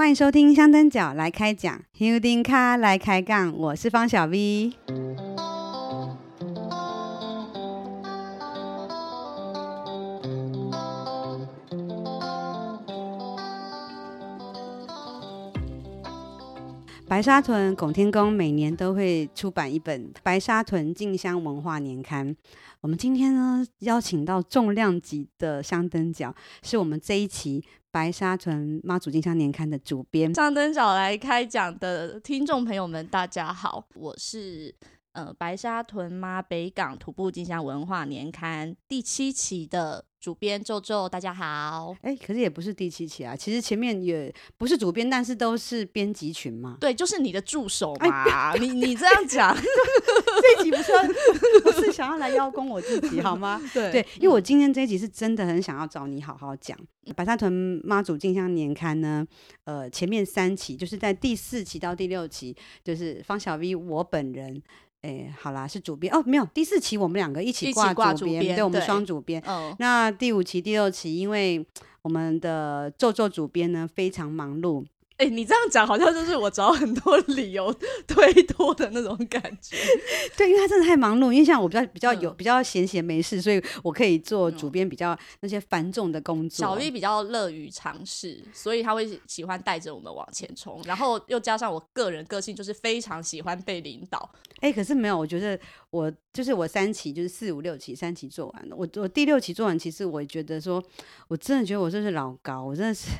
欢迎收听香灯脚来开讲，Houding 卡来开杠，我是方小 V。白沙屯拱天宫每年都会出版一本《白沙屯静香文化年刊》。我们今天呢，邀请到重量级的香灯脚，是我们这一期。白沙屯妈祖金像年刊的主编，上灯找来开讲的听众朋友们，大家好，我是呃白沙屯妈北港徒步进香文化年刊第七期的。主编皱皱，大家好。哎、欸，可是也不是第七期啊，其实前面也不是主编，但是都是编辑群嘛。对，就是你的助手嘛。欸、你你这样讲，这一集不是不是想要来邀功我自己好吗？对对，因为我今天这一集是真的很想要找你好好讲。白沙屯妈祖进香年刊呢，呃，前面三期就是在第四期到第六期，就是方小 V 我本人。哎、欸，好啦，是主编哦，没有第四期我们两个一起挂主编，对，我们双主编。嗯，那第五期、第六期，因为我们的做做主编呢非常忙碌。哎、欸，你这样讲好像就是我找很多理由推脱的那种感觉。对，因为他真的太忙碌，因为像我比较比较有、嗯、比较闲闲没事，所以我可以做主编比较那些繁重的工作。小 V 比较乐于尝试，所以他会喜欢带着我们往前冲，然后又加上我个人个性就是非常喜欢被领导。哎、欸，可是没有，我觉得我就是我三期就是四五六期三期做完了，我我第六期做完，其实我觉得说，我真的觉得我这是老高，我真的是。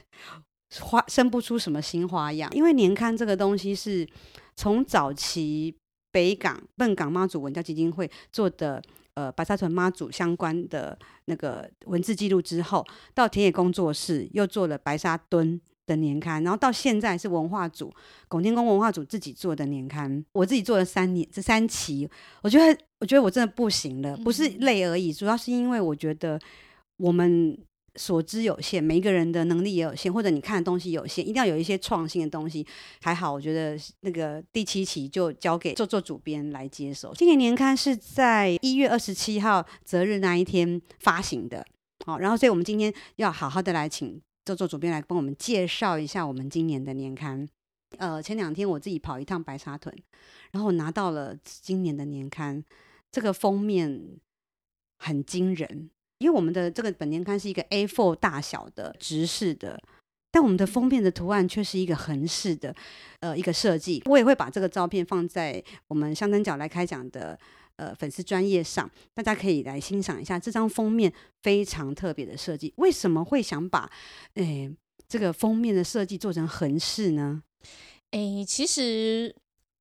花生不出什么新花样，因为年刊这个东西是从早期北港笨港妈祖文教基金会做的，呃，白沙屯妈祖相关的那个文字记录之后，到田野工作室又做了白沙墩的年刊，然后到现在是文化组拱天宫文化组自己做的年刊，我自己做了三年这三期，我觉得我觉得我真的不行了，不是累而已，主要是因为我觉得我们。所知有限，每一个人的能力也有限，或者你看的东西有限，一定要有一些创新的东西。还好，我觉得那个第七期就交给做做主编来接手。今年年刊是在一月二十七号择日那一天发行的，好，然后所以我们今天要好好的来请宙宙主编来帮我们介绍一下我们今年的年刊。呃，前两天我自己跑一趟白沙屯，然后拿到了今年的年刊，这个封面很惊人。因为我们的这个本年刊是一个 A4 大小的直式的，但我们的封面的图案却是一个横式的，呃，一个设计。我也会把这个照片放在我们香灯角来开讲的呃粉丝专页上，大家可以来欣赏一下这张封面非常特别的设计。为什么会想把诶这个封面的设计做成横式呢？诶，其实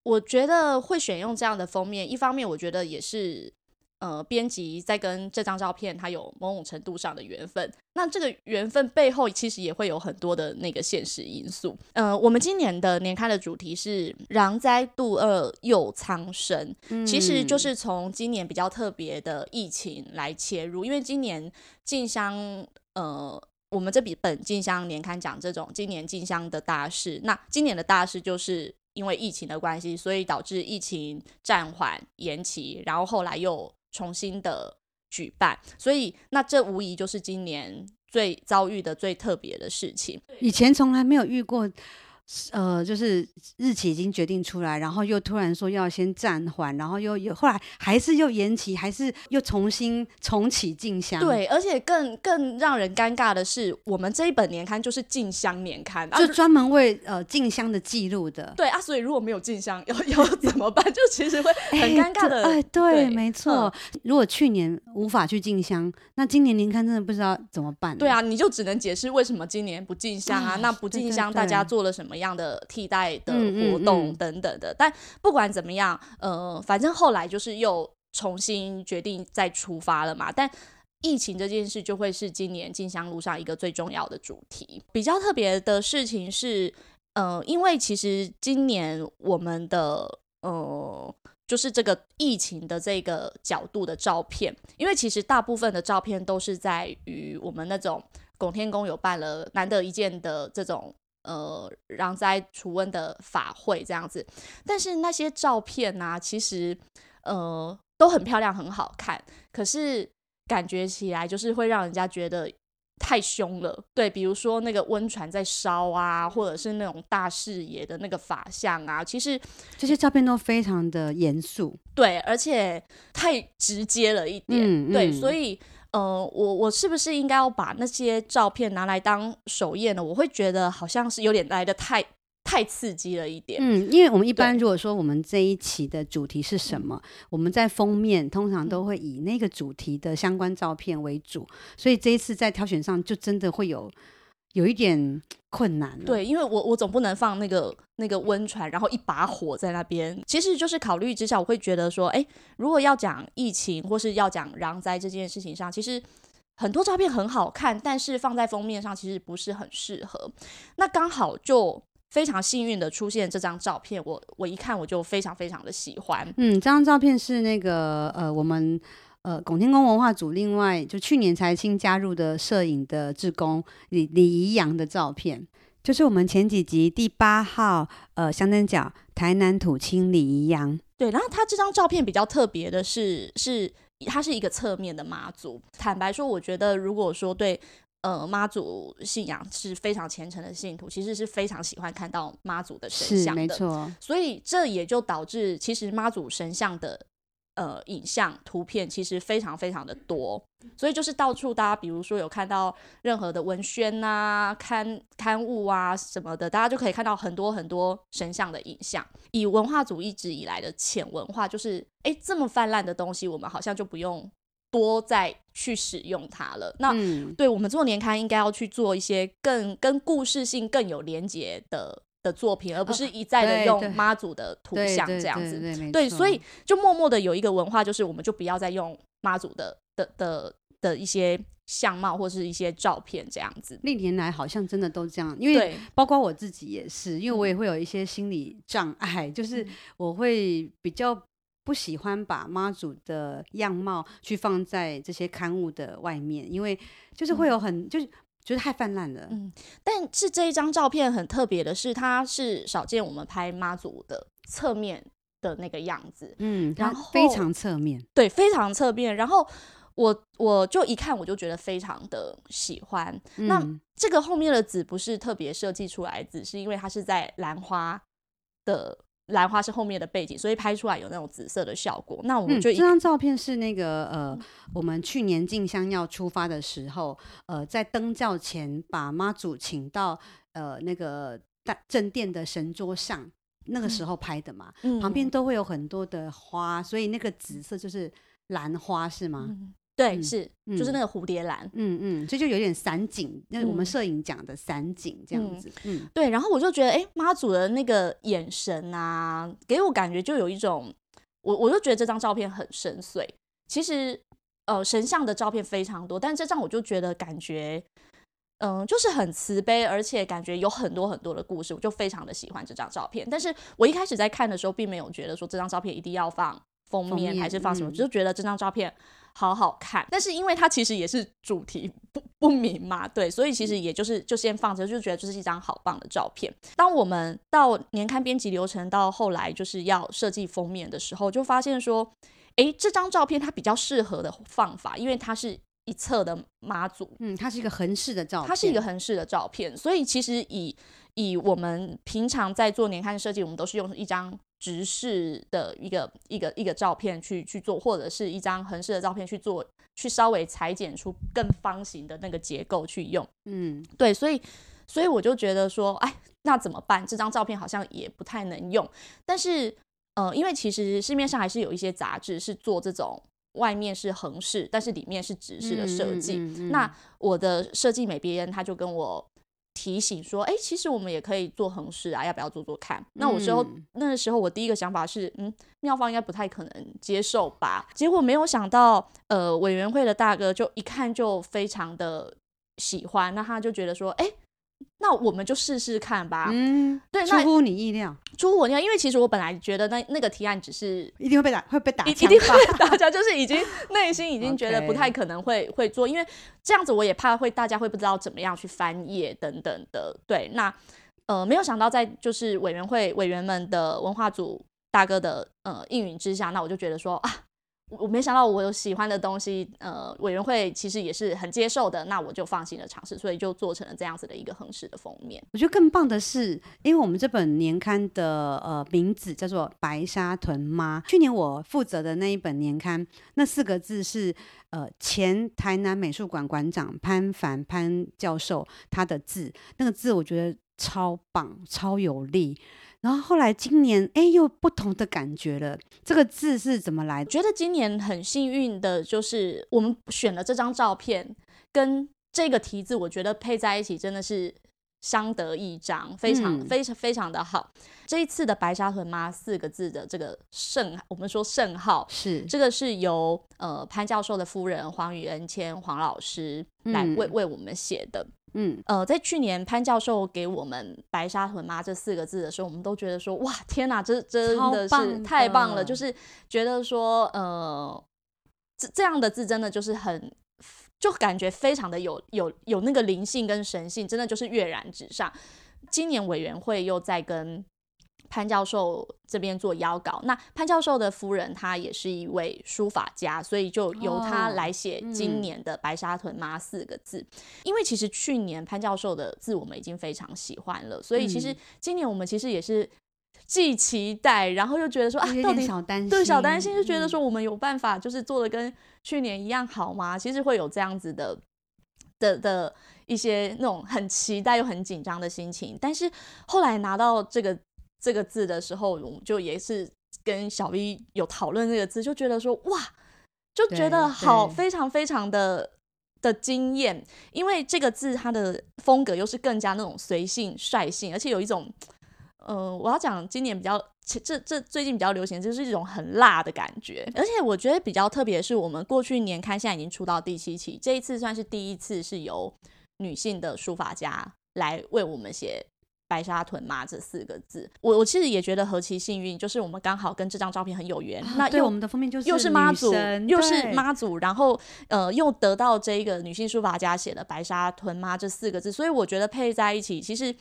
我觉得会选用这样的封面，一方面我觉得也是。呃，编辑在跟这张照片，它有某种程度上的缘分。那这个缘分背后，其实也会有很多的那个现实因素。呃，我们今年的年刊的主题是“攘灾度厄佑苍生”，嗯，其实就是从今年比较特别的疫情来切入。因为今年进香，呃，我们这笔本进香年刊讲这种今年进香的大事。那今年的大事就是因为疫情的关系，所以导致疫情暂缓延期，然后后来又。重新的举办，所以那这无疑就是今年最遭遇的最特别的事情。以前从来没有遇过。呃，就是日期已经决定出来，然后又突然说要先暂缓，然后又又后来还是又延期，还是又重新重启进香。对，而且更更让人尴尬的是，我们这一本年刊就是进香年刊，就专门为呃进香的记录的。对啊，所以如果没有进香，要要 怎么办？就其实会很尴尬的。哎、欸，对，对没错、嗯。如果去年无法去进香，那今年年刊真的不知道怎么办。对啊，你就只能解释为什么今年不进香啊？那不进香，大家做了什么样的替代的活动等等的，嗯嗯嗯，但不管怎么样，呃，反正后来就是又重新决定再出发了嘛。但疫情这件事就会是今年进香路上一个最重要的主题。比较特别的事情是，呃，因为其实今年我们的呃，就是这个疫情的这个角度的照片，因为其实大部分的照片都是在于我们那种拱天宫有办了难得一见的这种。呃，让灾除瘟的法会这样子，但是那些照片呢、啊，其实呃都很漂亮，很好看，可是感觉起来就是会让人家觉得太凶了。对，比如说那个温船在烧啊，或者是那种大视野的那个法像啊，其实这些照片都非常的严肃。对，而且太直接了一点。嗯、对，所以。呃，我我是不是应该要把那些照片拿来当首页呢？我会觉得好像是有点来的太太刺激了一点。嗯，因为我们一般如果说我们这一期的主题是什么，我们在封面通常都会以那个主题的相关照片为主，所以这一次在挑选上就真的会有。有一点困难，对，因为我我总不能放那个那个温船，然后一把火在那边。其实就是考虑之下，我会觉得说，哎，如果要讲疫情或是要讲燃灾这件事情上，其实很多照片很好看，但是放在封面上其实不是很适合。那刚好就非常幸运的出现这张照片，我我一看我就非常非常的喜欢。嗯，这张照片是那个呃我们。呃，拱天宫文化组另外就去年才新加入的摄影的志工李李怡阳的照片，就是我们前几集第八号呃香灯角台南土青李怡阳。对，然后他这张照片比较特别的是，是它是一个侧面的妈祖。坦白说，我觉得如果说对呃妈祖信仰是非常虔诚的信徒，其实是非常喜欢看到妈祖的神像的，没错。所以这也就导致其实妈祖神像的。呃，影像图片其实非常非常的多，所以就是到处大家，比如说有看到任何的文宣啊、刊刊物啊什么的，大家就可以看到很多很多神像的影像。以文化组一直以来的浅文化，就是哎，这么泛滥的东西，我们好像就不用多再去使用它了。那、嗯、对我们做年刊，应该要去做一些更跟故事性更有连结的。的作品，而不是一再的用妈祖的图像这样子，对，所以就默默的有一个文化，就是我们就不要再用妈祖的的的的一些相貌或是一些照片这样子。历年来好像真的都这样，因为包括我自己也是，因为我也会有一些心理障碍，就是我会比较不喜欢把妈祖的样貌去放在这些刊物的外面，因为就是会有很就是。觉得太泛滥了，嗯，但是这一张照片很特别的是，它是少见我们拍妈祖的侧面的那个样子，嗯，然后非常侧面，对，非常侧面。然后我我就一看，我就觉得非常的喜欢。嗯、那这个后面的紫不是特别设计出来的紫，是因为它是在兰花的。兰花是后面的背景，所以拍出来有那种紫色的效果。那我们就、嗯、这张照片是那个呃，我们去年进香要出发的时候，呃，在登轿前把妈祖请到呃那个大正殿的神桌上，那个时候拍的嘛。嗯、旁边都会有很多的花，所以那个紫色就是兰花，是吗？嗯对，嗯、是，就是那个蝴蝶兰，嗯嗯，这就有点散景，那我们摄影讲的散景这样子，嗯，嗯对。然后我就觉得，哎，妈祖的那个眼神啊，给我感觉就有一种，我我就觉得这张照片很深邃。其实，呃，神像的照片非常多，但这张我就觉得感觉，嗯、呃，就是很慈悲，而且感觉有很多很多的故事，我就非常的喜欢这张照片。但是我一开始在看的时候，并没有觉得说这张照片一定要放封面，封面还是放什么，嗯、就觉得这张照片。好好看，但是因为它其实也是主题不不明嘛，对，所以其实也就是就先放着，就觉得这是一张好棒的照片。当我们到年刊编辑流程到后来就是要设计封面的时候，就发现说，诶，这张照片它比较适合的放法，因为它是一侧的妈祖，嗯，它是一个横式的照片，它是一个横式的照片，所以其实以以我们平常在做年刊设计，我们都是用一张。直视的一个一个一个照片去去做，或者是一张横式的照片去做，去稍微裁剪出更方形的那个结构去用。嗯，对，所以所以我就觉得说，哎，那怎么办？这张照片好像也不太能用。但是，呃，因为其实市面上还是有一些杂志是做这种外面是横式，但是里面是直式的设计。嗯嗯嗯嗯、那我的设计美编他就跟我。提醒说，哎、欸，其实我们也可以做横式啊，要不要做做看？那我时候、嗯、那个时候，我第一个想法是，嗯，妙方应该不太可能接受吧。结果没有想到，呃，委员会的大哥就一看就非常的喜欢，那他就觉得说，哎、欸。那我们就试试看吧。嗯，对，出乎你意料，出乎我意料，因为其实我本来觉得那那个提案只是一定会被打，会被打，一定会被打架，就是已经 内心已经觉得不太可能会会做，因为这样子我也怕会大家会不知道怎么样去翻页等等的。对，那呃没有想到在就是委员会委员们的文化组大哥的呃应允之下，那我就觉得说啊。我没想到我有喜欢的东西，呃，委员会其实也是很接受的，那我就放心的尝试，所以就做成了这样子的一个横式的封面。我觉得更棒的是，因为我们这本年刊的呃名字叫做《白沙屯妈》，去年我负责的那一本年刊，那四个字是呃前台南美术馆馆长潘凡潘教授他的字，那个字我觉得超棒，超有力。然后后来今年，哎，又不同的感觉了。这个字是怎么来的？觉得今年很幸运的就是我们选了这张照片跟这个题字，我觉得配在一起真的是相得益彰，非常、嗯、非常非常的好。这一次的白沙屯妈四个字的这个圣，我们说圣号是这个是由呃潘教授的夫人黄宇恩谦黄老师来为、嗯、为我们写的。嗯，呃，在去年潘教授给我们“白沙屯妈”这四个字的时候，我们都觉得说，哇，天哪，这真的是太棒了！就是觉得说，呃，这这样的字真的就是很，就感觉非常的有有有那个灵性跟神性，真的就是跃然纸上。今年委员会又在跟。潘教授这边做邀稿，那潘教授的夫人她也是一位书法家，所以就由他来写今年的“白沙屯妈”四个字。哦嗯。因为其实去年潘教授的字我们已经非常喜欢了，所以其实今年我们其实也是既期待，然后又觉得说啊，到底小担心，对小担心，就觉得说我们有办法就是做的跟去年一样好吗？其实会有这样子的的的一些那种很期待又很紧张的心情，但是后来拿到这个。这个字的时候，我们就也是跟小 V 有讨论这个字，就觉得说哇，就觉得好非常非常的的惊艳，因为这个字它的风格又是更加那种随性率性，而且有一种，呃，我要讲今年比较这这最近比较流行，就是一种很辣的感觉，而且我觉得比较特别的是，我们过去年刊现在已经出到第七期，这一次算是第一次是由女性的书法家来为我们写。白沙屯妈这四个字，我我其实也觉得何其幸运，就是我们刚好跟这张照片很有缘。啊、那对我们的封面就是又是妈祖，又是妈祖，然后呃又得到这一个女性书法家写的白沙屯妈这四个字，所以我觉得配在一起，其实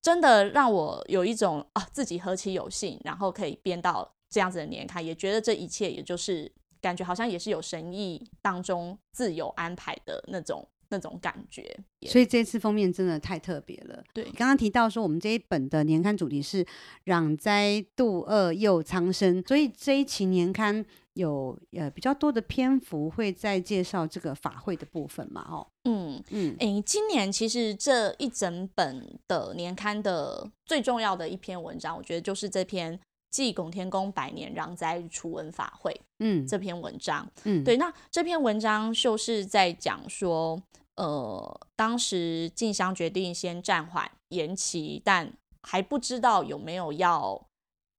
真的让我有一种啊自己何其有幸，然后可以编到这样子的年刊，也觉得这一切也就是感觉好像也是有神意当中自有安排的那种。那种感觉，所以这次封面真的太特别了。对，刚刚提到说我们这一本的年刊主题是“攘灾度厄又苍生”，所以这一期年刊有呃比较多的篇幅会在介绍这个法会的部分嘛？哦，嗯嗯，哎、欸，今年其实这一整本的年刊的最重要的一篇文章，我觉得就是这篇。祭拱天宫百年攘灾除瘟法会，嗯，这篇文章，嗯，对，那这篇文章就是在讲说，呃，当时静香决定先暂缓延期，但还不知道有没有要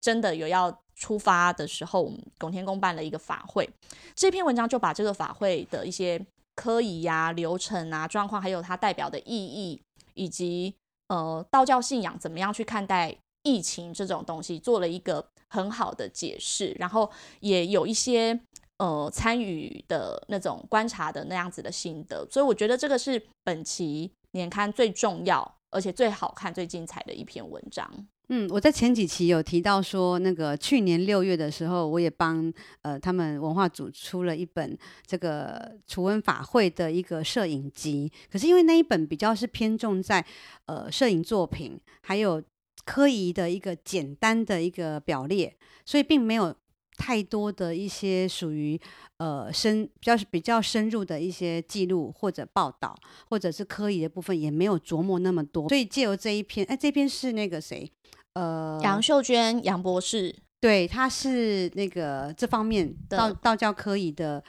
真的有要出发的时候，我们拱天宫办了一个法会。这篇文章就把这个法会的一些科仪呀、流程啊、状况，还有它代表的意义，以及呃道教信仰怎么样去看待。疫情这种东西做了一个很好的解释，然后也有一些呃参与的那种观察的那样子的心得，所以我觉得这个是本期年刊最重要而且最好看、最精彩的一篇文章。嗯，我在前几期有提到说，那个去年六月的时候，我也帮呃他们文化组出了一本这个楚文法会的一个摄影集，可是因为那一本比较是偏重在呃摄影作品还有。科仪的一个简单的一个表列，所以并没有太多的一些属于呃深比较比较深入的一些记录或者报道，或者是科仪的部分也没有琢磨那么多。所以借由这一篇，哎，这篇是那个谁？呃，杨秀娟杨博士，对，他是那个这方面道道教科仪的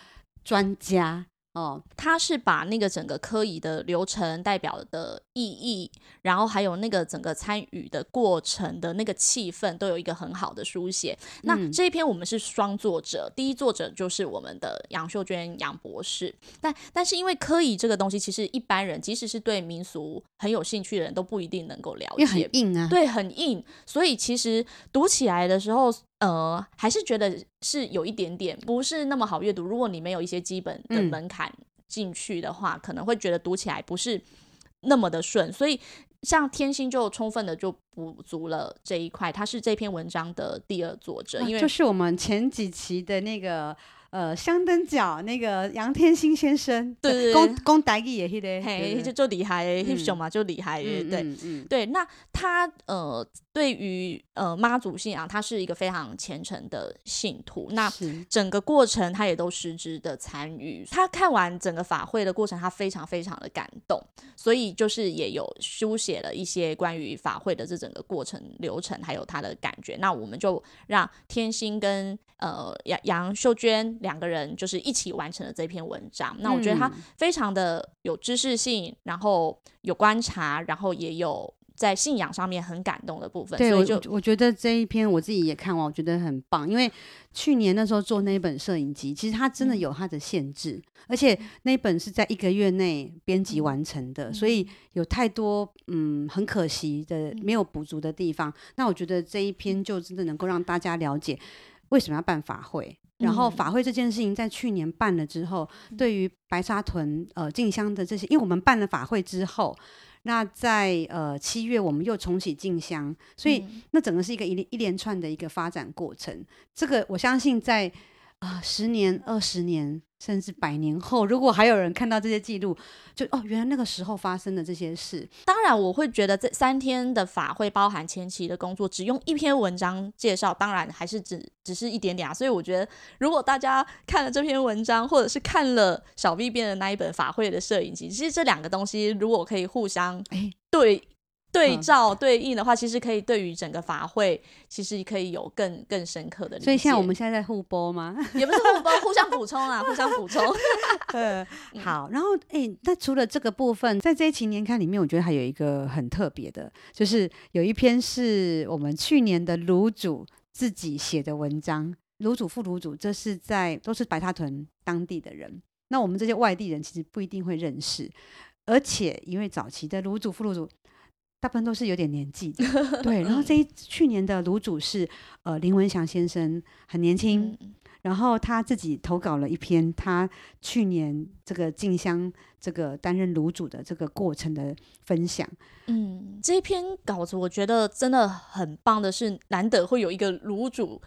专家。哦，他是把那个整个科仪的流程代表的意义，然后还有那个整个参与的过程的那个气氛，都有一个很好的书写。嗯、那这一篇我们是双作者，第一作者就是我们的杨秀娟杨博士。但但是因为科仪这个东西，其实一般人即使是对民俗很有兴趣的人都不一定能够了解，因为很硬啊，对，很硬。所以其实读起来的时候。呃，还是觉得是有一点点不是那么好阅读。如果你没有一些基本的门槛进去的话，嗯，可能会觉得读起来不是那么的顺。所以，像天心就充分的就补足了这一块。他是这篇文章的第二作者，因为就是我们前几期的那个呃香灯角那个杨天心先生，对对对，公公台语也是的，嘿，就就厉害，嘿熊嘛就厉害，对对对。那他呃，对于呃妈祖信仰，他是一个非常虔诚的信徒。那整个过程他也都实质的参与。他看完整个法会的过程，他非常非常的感动，所以就是也有书写了一些关于法会的这整个过程流程，还有他的感觉。那我们就让天心跟呃杨杨秀娟两个人就是一起完成了这篇文章。那我觉得他非常的有知识性，然后有观察，然后也有。在信仰上面很感动的部分，对，所以就我，觉得这一篇我自己也看完，我觉得很棒。因为去年那时候做那本摄影集，其实它真的有它的限制，嗯、而且那本是在一个月内编辑完成的，嗯、所以有太多嗯很可惜的没有补足的地方。嗯、那我觉得这一篇就真的能够让大家了解为什么要办法会，嗯、然后法会这件事情在去年办了之后，嗯、对于白沙屯呃进香的这些，因为我们办了法会之后。那在呃七月，我们又重启进香，所以那整个是一个一一连串的一个发展过程。这个我相信在啊、呃、十年、二十年。甚至百年后，如果还有人看到这些记录，就哦，原来那个时候发生的这些事。当然，我会觉得这三天的法会包含前期的工作，只用一篇文章介绍，当然还是只只是一点点啊。所以我觉得，如果大家看了这篇文章，或者是看了小 V 编的那一本法会的摄影集，其实这两个东西如果可以互相对。对照对应的话，其实可以对于整个法会，其实可以有更更深刻的理解。所以现在我们现在在互播吗？也不是互播，互相补充啊，互相补充。呃，好。然后，哎，那除了这个部分，在这一期年刊里面，我觉得还有一个很特别的，就是有一篇是我们去年的卢主自己写的文章。卢主、副卢主，这是在都是白沙屯当地的人。那我们这些外地人其实不一定会认识，而且因为早期的卢主、副卢主。大部分都是有点年纪的，对。然后这一去年的卤主是呃林文祥先生，很年轻。嗯、然后他自己投稿了一篇他去年这个静香这个担任卤主的这个过程的分享。嗯，这一篇稿子我觉得真的很棒的是，难得会有一个卤主。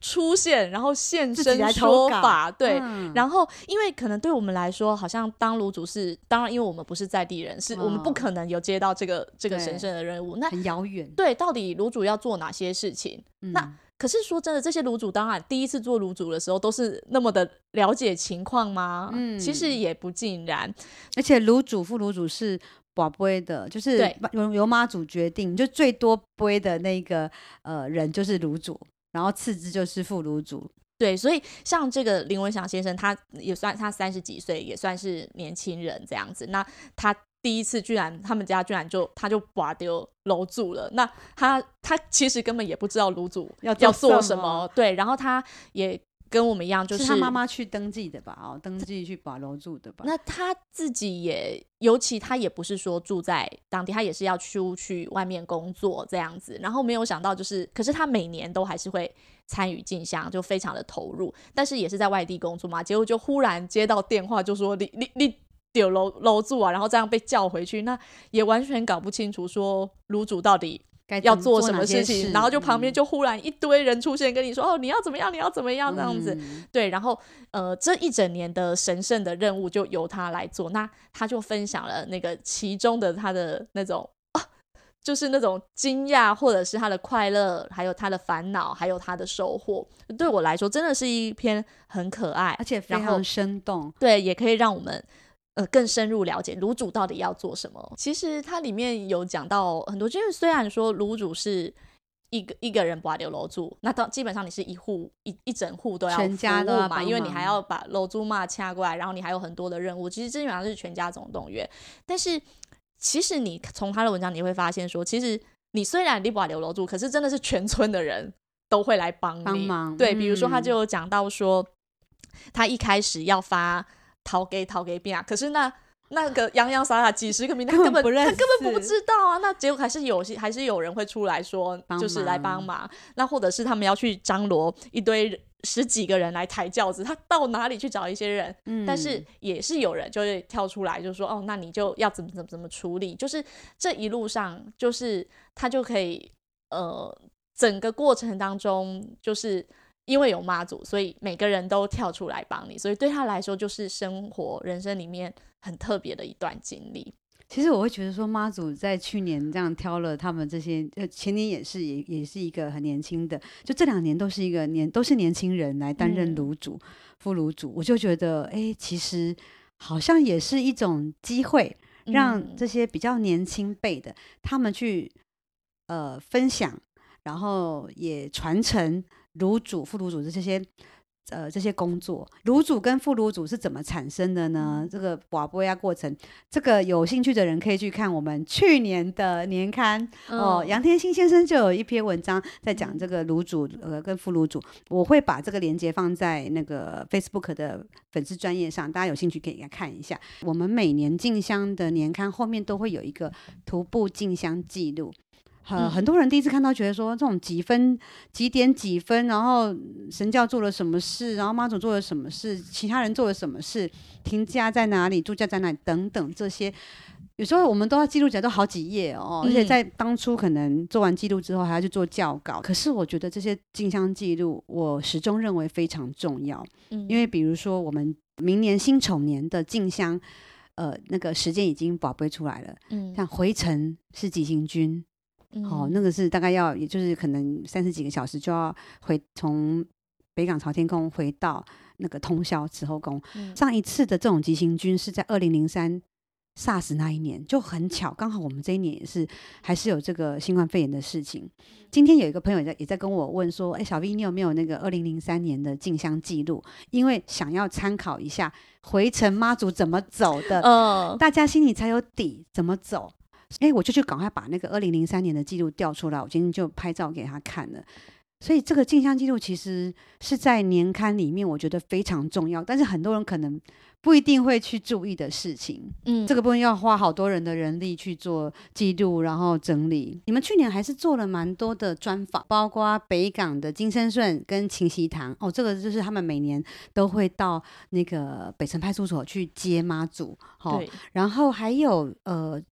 出现，然后现身说法，对，嗯、然后因为可能对我们来说，好像当炉主是，当然因为我们不是在地人，是我们不可能有接到这个、哦、这个神圣的任务，那很遥远。对，到底炉主要做哪些事情？嗯、那可是说真的，这些炉主当然第一次做炉主的时候，都是那么的了解情况吗？嗯，其实也不尽然，而且炉主、副炉主是跋杯的，就是由由妈祖决定，就最多杯的那个呃人就是炉主。然后次之就是副炉主，对，所以像这个林文祥先生，他也算他三十几岁，也算是年轻人这样子。那他第一次居然，他们家居然就他就拔丢楼主了。那他他其实根本也不知道炉主要要做什么，对。然后他也。跟我们一样，就是，是他妈妈去登记的吧？哦，登记去把楼住的吧？那他自己也，尤其他也不是说住在当地，他也是要出去外面工作这样子。然后没有想到，就是，可是他每年都还是会参与进香，就非常的投入。但是也是在外地工作嘛，结果就忽然接到电话，就说你你你丢楼楼住啊，然后这样被叫回去，那也完全搞不清楚说卤主到底。要做什么事情，然后就旁边就忽然一堆人出现，跟你说：“嗯、哦，你要怎么样？你要怎么样？”这样子，嗯、对。然后，呃，这一整年的神圣的任务就由他来做。那他就分享了那个其中的他的那种啊，就是那种惊讶，或者是他的快乐，还有他的烦恼，还有他的收获。对我来说，真的是一篇很可爱，而且非常生动。对，也可以让我们。呃，更深入了解卤煮到底要做什么。其实它里面有讲到很多，就是虽然说卤煮是一个一个人把留楼住，那到基本上你是一户一一整户都要全家都嘛，因为你还要把楼主嘛掐过来，然后你还有很多的任务。其实基本上是全家总动员。但是其实你从他的文章你会发现说，其实你虽然你把留楼住，可是真的是全村的人都会来帮你。帮忙。对，比如说他就有讲到说，他一开始要发。掏给逃给病啊！可是那那个 洋洋洒洒几十个名，他根本他根本不知道啊！那结果还是有些还是有人会出来说，就是来帮忙。那或者是他们要去张罗一堆十几个人来抬轿子，他到哪里去找一些人？嗯，但是也是有人就会跳出来，就说哦，那你就要怎么怎么怎么处理？就是这一路上，就是他就可以呃，整个过程当中就是。因为有妈祖，所以每个人都跳出来帮你，所以对他来说就是生活人生里面很特别的一段经历。其实我会觉得说，妈祖在去年这样挑了他们这些，呃，前年也是，也也是一个很年轻的，就这两年都是一个年都是年轻人来担任炉主、嗯、副炉主，我就觉得，哎，其实好像也是一种机会，让这些比较年轻辈的、嗯、他们去呃分享，然后也传承。炉主、副炉主的这些，呃，这些工作，炉主跟副炉主是怎么产生的呢？这个瓦波亚过程，这个有兴趣的人可以去看我们去年的年刊、嗯、哦。杨天星先生就有一篇文章在讲这个炉主呃跟副炉主，我会把这个链接放在那个 Facebook 的粉丝专业上，大家有兴趣可以来看一下。我们每年进香的年刊后面都会有一个徒步进香记录。呃，很多人第一次看到，觉得说这种几分几点几分，然后神教做了什么事，然后妈祖做了什么事，其他人做了什么事，停驾在哪里，住驾在哪里等等这些，有时候我们都要记录起来，都好几页哦。而且在当初可能做完记录之后，还要去做校稿。可是我觉得这些进香记录，我始终认为非常重要。因为比如说我们明年辛丑年的进香，呃，那个时间已经宝贝出来了。嗯，像回程是急行军。好、哦，那个是大概要，也就是可能三十几个小时就要回从北港朝天宫回到那个通霄慈后宫。嗯、上一次的这种急行军是在二零零三 SARS 那一年，就很巧，刚好我们这一年也是还是有这个新冠肺炎的事情。今天有一个朋友也在也在跟我问说，哎，小 V 你有没有那个二零零三年的进香记录？因为想要参考一下回程妈祖怎么走的，嗯、大家心里才有底，怎么走。哎，我就去赶快把那个二零零三年的记录调出来，我今天就拍照给他看了。所以这个镜像记录其实是在年刊里面，我觉得非常重要，但是很多人可能不一定会去注意的事情。嗯，这个部分要花好多人的人力去做记录，然后整理。你们去年还是做了蛮多的专访，包括北港的金生顺跟秦锡堂。哦，这个就是他们每年都会到那个北城派出所去接妈祖。哦，对，然后还有呃。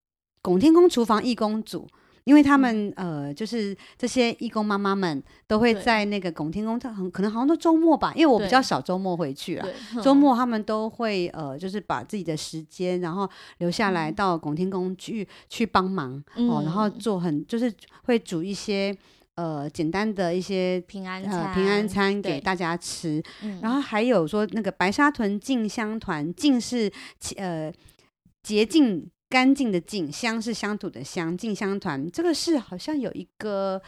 拱天宫厨房义工组，因为他们、嗯、呃，就是这些义工妈妈们都会在那个拱天宫，他很可能好像都周末吧，因为我比较少周末回去了。周末他们都会呃，就是把自己的时间，然后留下来到拱天宫去、嗯、去帮忙、嗯、哦，然后做很就是会煮一些呃简单的一些平安餐、呃、平安餐给大家吃，然后还有说那个白沙屯进香团，进是呃洁净。干净的净，香是乡土的乡，进香团这个是好像有一个，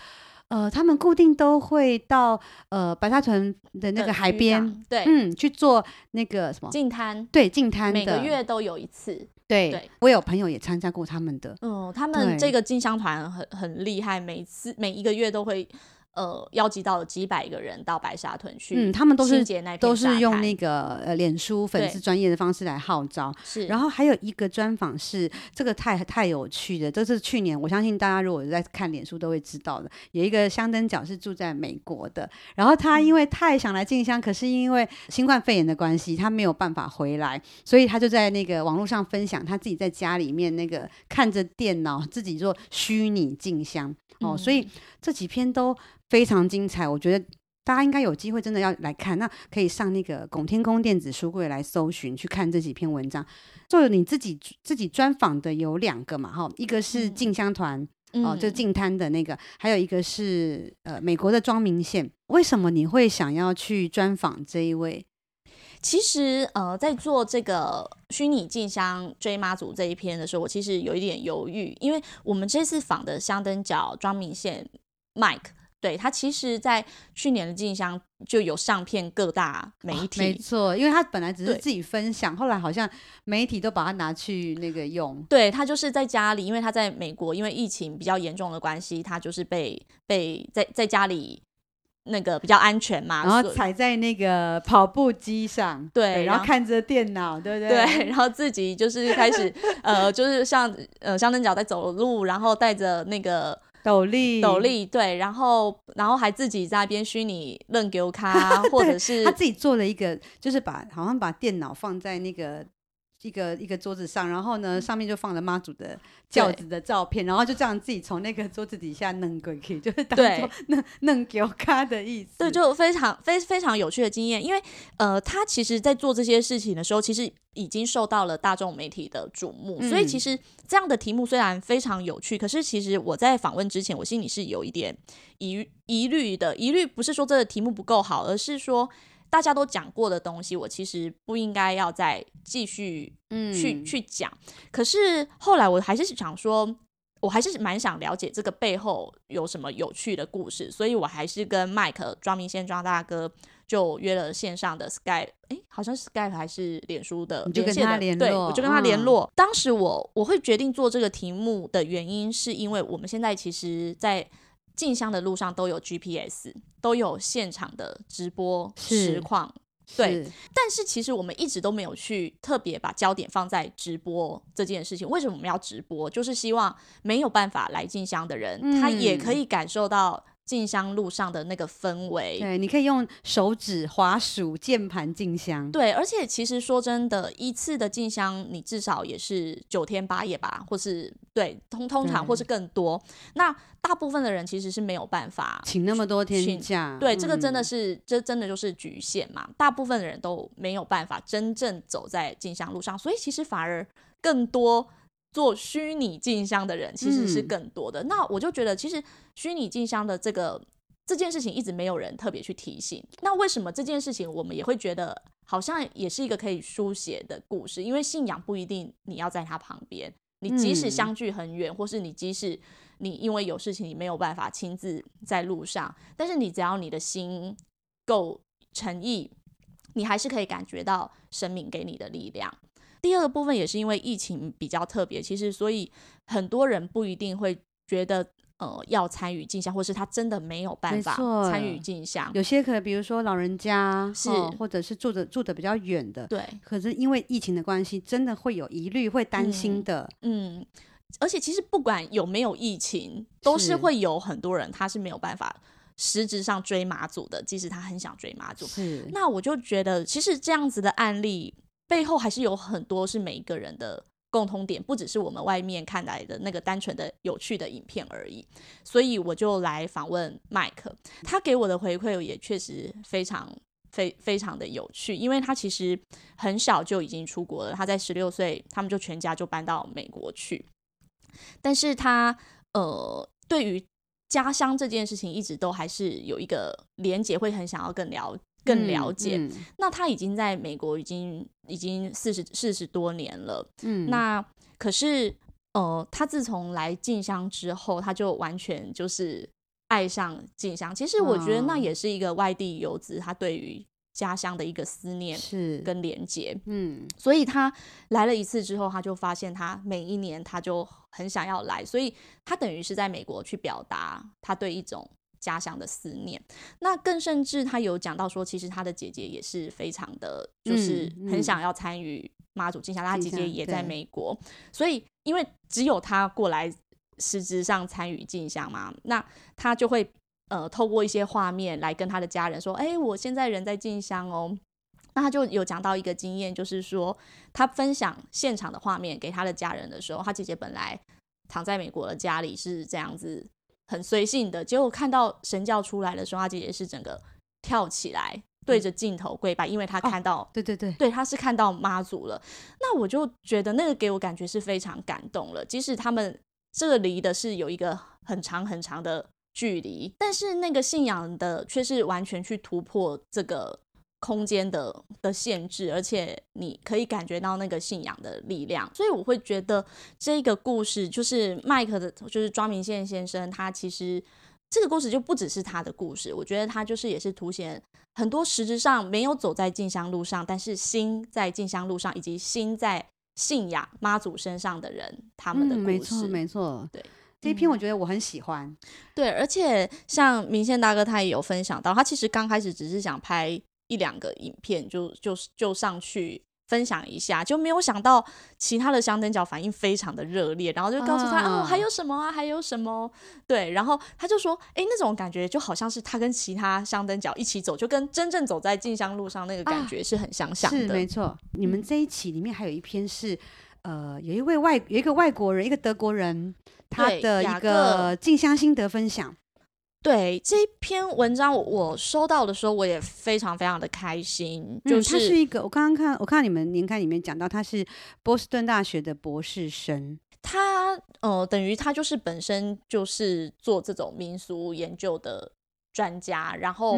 呃，他们固定都会到呃白沙屯的那个海边，对，嗯，去做那个什么净滩，对，净滩每个月都有一次，对，对我有朋友也参加过他们的，嗯，他们这个进香团很很厉害，每次每一个月都会。呃，邀集到了几百个人到白沙屯去，嗯，他们都是都是用那个呃脸书粉丝专业的方式来号召，是。然后还有一个专访是这个太太有趣的，这是去年我相信大家如果在看脸书都会知道的，有一个香灯角是住在美国的，然后他因为太想来进香，可是因为新冠肺炎的关系，他没有办法回来，所以他就在那个网络上分享他自己在家里面那个看着电脑自己做虚拟进香哦，所以这几篇都。非常精彩，我觉得大家应该有机会真的要来看。那可以上那个拱天宫电子书柜来搜寻，去看这几篇文章。做你自己自己专访的有两个嘛，哈，一个是静香团、嗯、哦，就静滩的那个，还有一个是呃美国的庄明宪。为什么你会想要去专访这一位？其实呃，在做这个虚拟进香追妈祖这一篇的时候，我其实有一点犹豫，因为我们这次访的香灯角庄明宪 Mike。对，他其实，在去年的进香就有上片各大媒体，哦、没错，因为他本来只是自己分享，后来好像媒体都把他拿去那个用。对，他就是在家里，因为他在美国，因为疫情比较严重的关系，他就是被被在在家里那个比较安全嘛，然后踩在那个跑步机上，对，对，然后看着电脑，对不对？对，然后自己就是开始呃，就是像呃香灯脚在走路，然后带着那个。斗笠，斗笠，对，然后，然后还自己在那边虚拟认给我卡，或者是他自己做了一个，就是把好像把电脑放在那个一个一个桌子上，然后呢，上面就放了妈祖的轿子的照片，然后就这样自己从那个桌子底下弄过去，就是当做弄弄给我看的意思。对，就非常非非常有趣的经验，因为呃，他其实在做这些事情的时候，其实已经受到了大众媒体的瞩目，嗯、所以其实这样的题目虽然非常有趣，可是其实我在访问之前，我心里是有一点疑疑虑的。疑虑不是说这个题目不够好，而是说。大家都讲过的东西，我其实不应该要再继续去、嗯、去讲。可是后来我还是想说，我还是蛮想了解这个背后有什么有趣的故事，所以我还是跟 Mike 庄明先庄大哥就约了线上的 Skype，哎，好像是 Skype 还是脸书的连线的，你就跟他联络，对，我就跟他联络。嗯、当时我我会决定做这个题目的原因，是因为我们现在其实，在进香的路上都有 GPS，都有现场的直播实况，对。但是其实我们一直都没有去特别把焦点放在直播这件事情。为什么我们要直播？就是希望没有办法来进香的人，嗯、他也可以感受到。进香路上的那个氛围，对，你可以用手指、滑鼠、键盘进香。对，而且其实说真的，一次的进香，你至少也是九天八夜吧，或是对，通通常或是更多。那大部分的人其实是没有办法请那么多天假。对，这个真的是，嗯、这真的就是局限嘛。大部分的人都没有办法真正走在进香路上，所以其实反而更多。做虚拟进香的人其实是更多的，嗯、那我就觉得其实虚拟进香的这个这件事情一直没有人特别去提醒。那为什么这件事情我们也会觉得好像也是一个可以书写的故事？因为信仰不一定你要在他旁边，你即使相距很远，嗯、或是你即使你因为有事情你没有办法亲自在路上，但是你只要你的心够诚意，你还是可以感觉到神明给你的力量。第二个部分也是因为疫情比较特别，其实所以很多人不一定会觉得呃要参与进香，或是他真的没有办法参与进香。有些可能比如说老人家是，或者是住的住的比较远的，对。可是因为疫情的关系，真的会有疑虑，会担心的。嗯，嗯，而且其实不管有没有疫情，都是会有很多人他是没有办法实质上追马祖的，即使他很想追马祖。是。那我就觉得，其实这样子的案例。背后还是有很多是每一个人的共通点，不只是我们外面看来的那个单纯的有趣的影片而已。所以我就来访问 Mike，他给我的回馈也确实非常非非常的有趣，因为他其实很小就已经出国了，他在十六岁，他们就全家就搬到美国去。但是他呃，对于家乡这件事情，一直都还是有一个连结，会很想要更了解。更了解，嗯。嗯、那他已经在美国已经已经四十四十多年了，嗯，那可是呃，他自从来进香之后，他就完全就是爱上进香。其实我觉得那也是一个外地游子，他对于家乡的一个思念是跟连接，嗯，所以他来了一次之后，他就发现他每一年他就很想要来，所以他等于是在美国去表达他对一种。家乡的思念，那更甚至他有讲到说，其实他的姐姐也是非常的，就是很想要参与妈祖进香，嗯嗯、他姐姐也在美国，所以因为只有他过来实质上参与进香嘛，那他就会呃透过一些画面来跟他的家人说，哎、欸，我现在人在进香哦。那他就有讲到一个经验，就是说他分享现场的画面给他的家人的时候，他姐姐本来躺在美国的家里是这样子。很随性的，结果看到神教出来的时候，他姐姐是整个跳起来，对着镜头跪拜，因为他看到，哦、对对对，对，他是看到妈祖了。那我就觉得那个给我感觉是非常感动了，即使他们这个离的是有一个很长很长的距离，但是那个信仰的却是完全去突破这个。空间的的限制，而且你可以感觉到那个信仰的力量，所以我会觉得这个故事就是麦克的，就是庄明宪先生，他其实这个故事就不只是他的故事，我觉得他就是也是凸显很多实质上没有走在进香路上，但是心在进香路上，以及心在信仰妈祖身上的人，他们的故事，嗯、没错，没错，对这一篇我觉得我很喜欢，对，而且像明宪大哥他也有分享到，他其实刚开始只是想拍。一两个影片就就就上去分享一下，就没有想到其他的香灯脚反应非常的热烈，然后就告诉他，哦，还有什么啊？还有什么？对，然后他就说，哎，那种感觉就好像是他跟其他香灯脚一起走，就跟真正走在进香路上那个感觉是很相像的。是没错，你们这一期里面还有一篇是，呃，有一位外有一个外国人，一个德国人，他的一个静香心得分享。对这篇文章，我收到的时候，我也非常非常的开心。就是、嗯、他是一个，我刚刚看，我看到你们年刊里面讲到，他是波士顿大学的博士生。他呃，等于他就是本身就是做这种民俗研究的专家，然后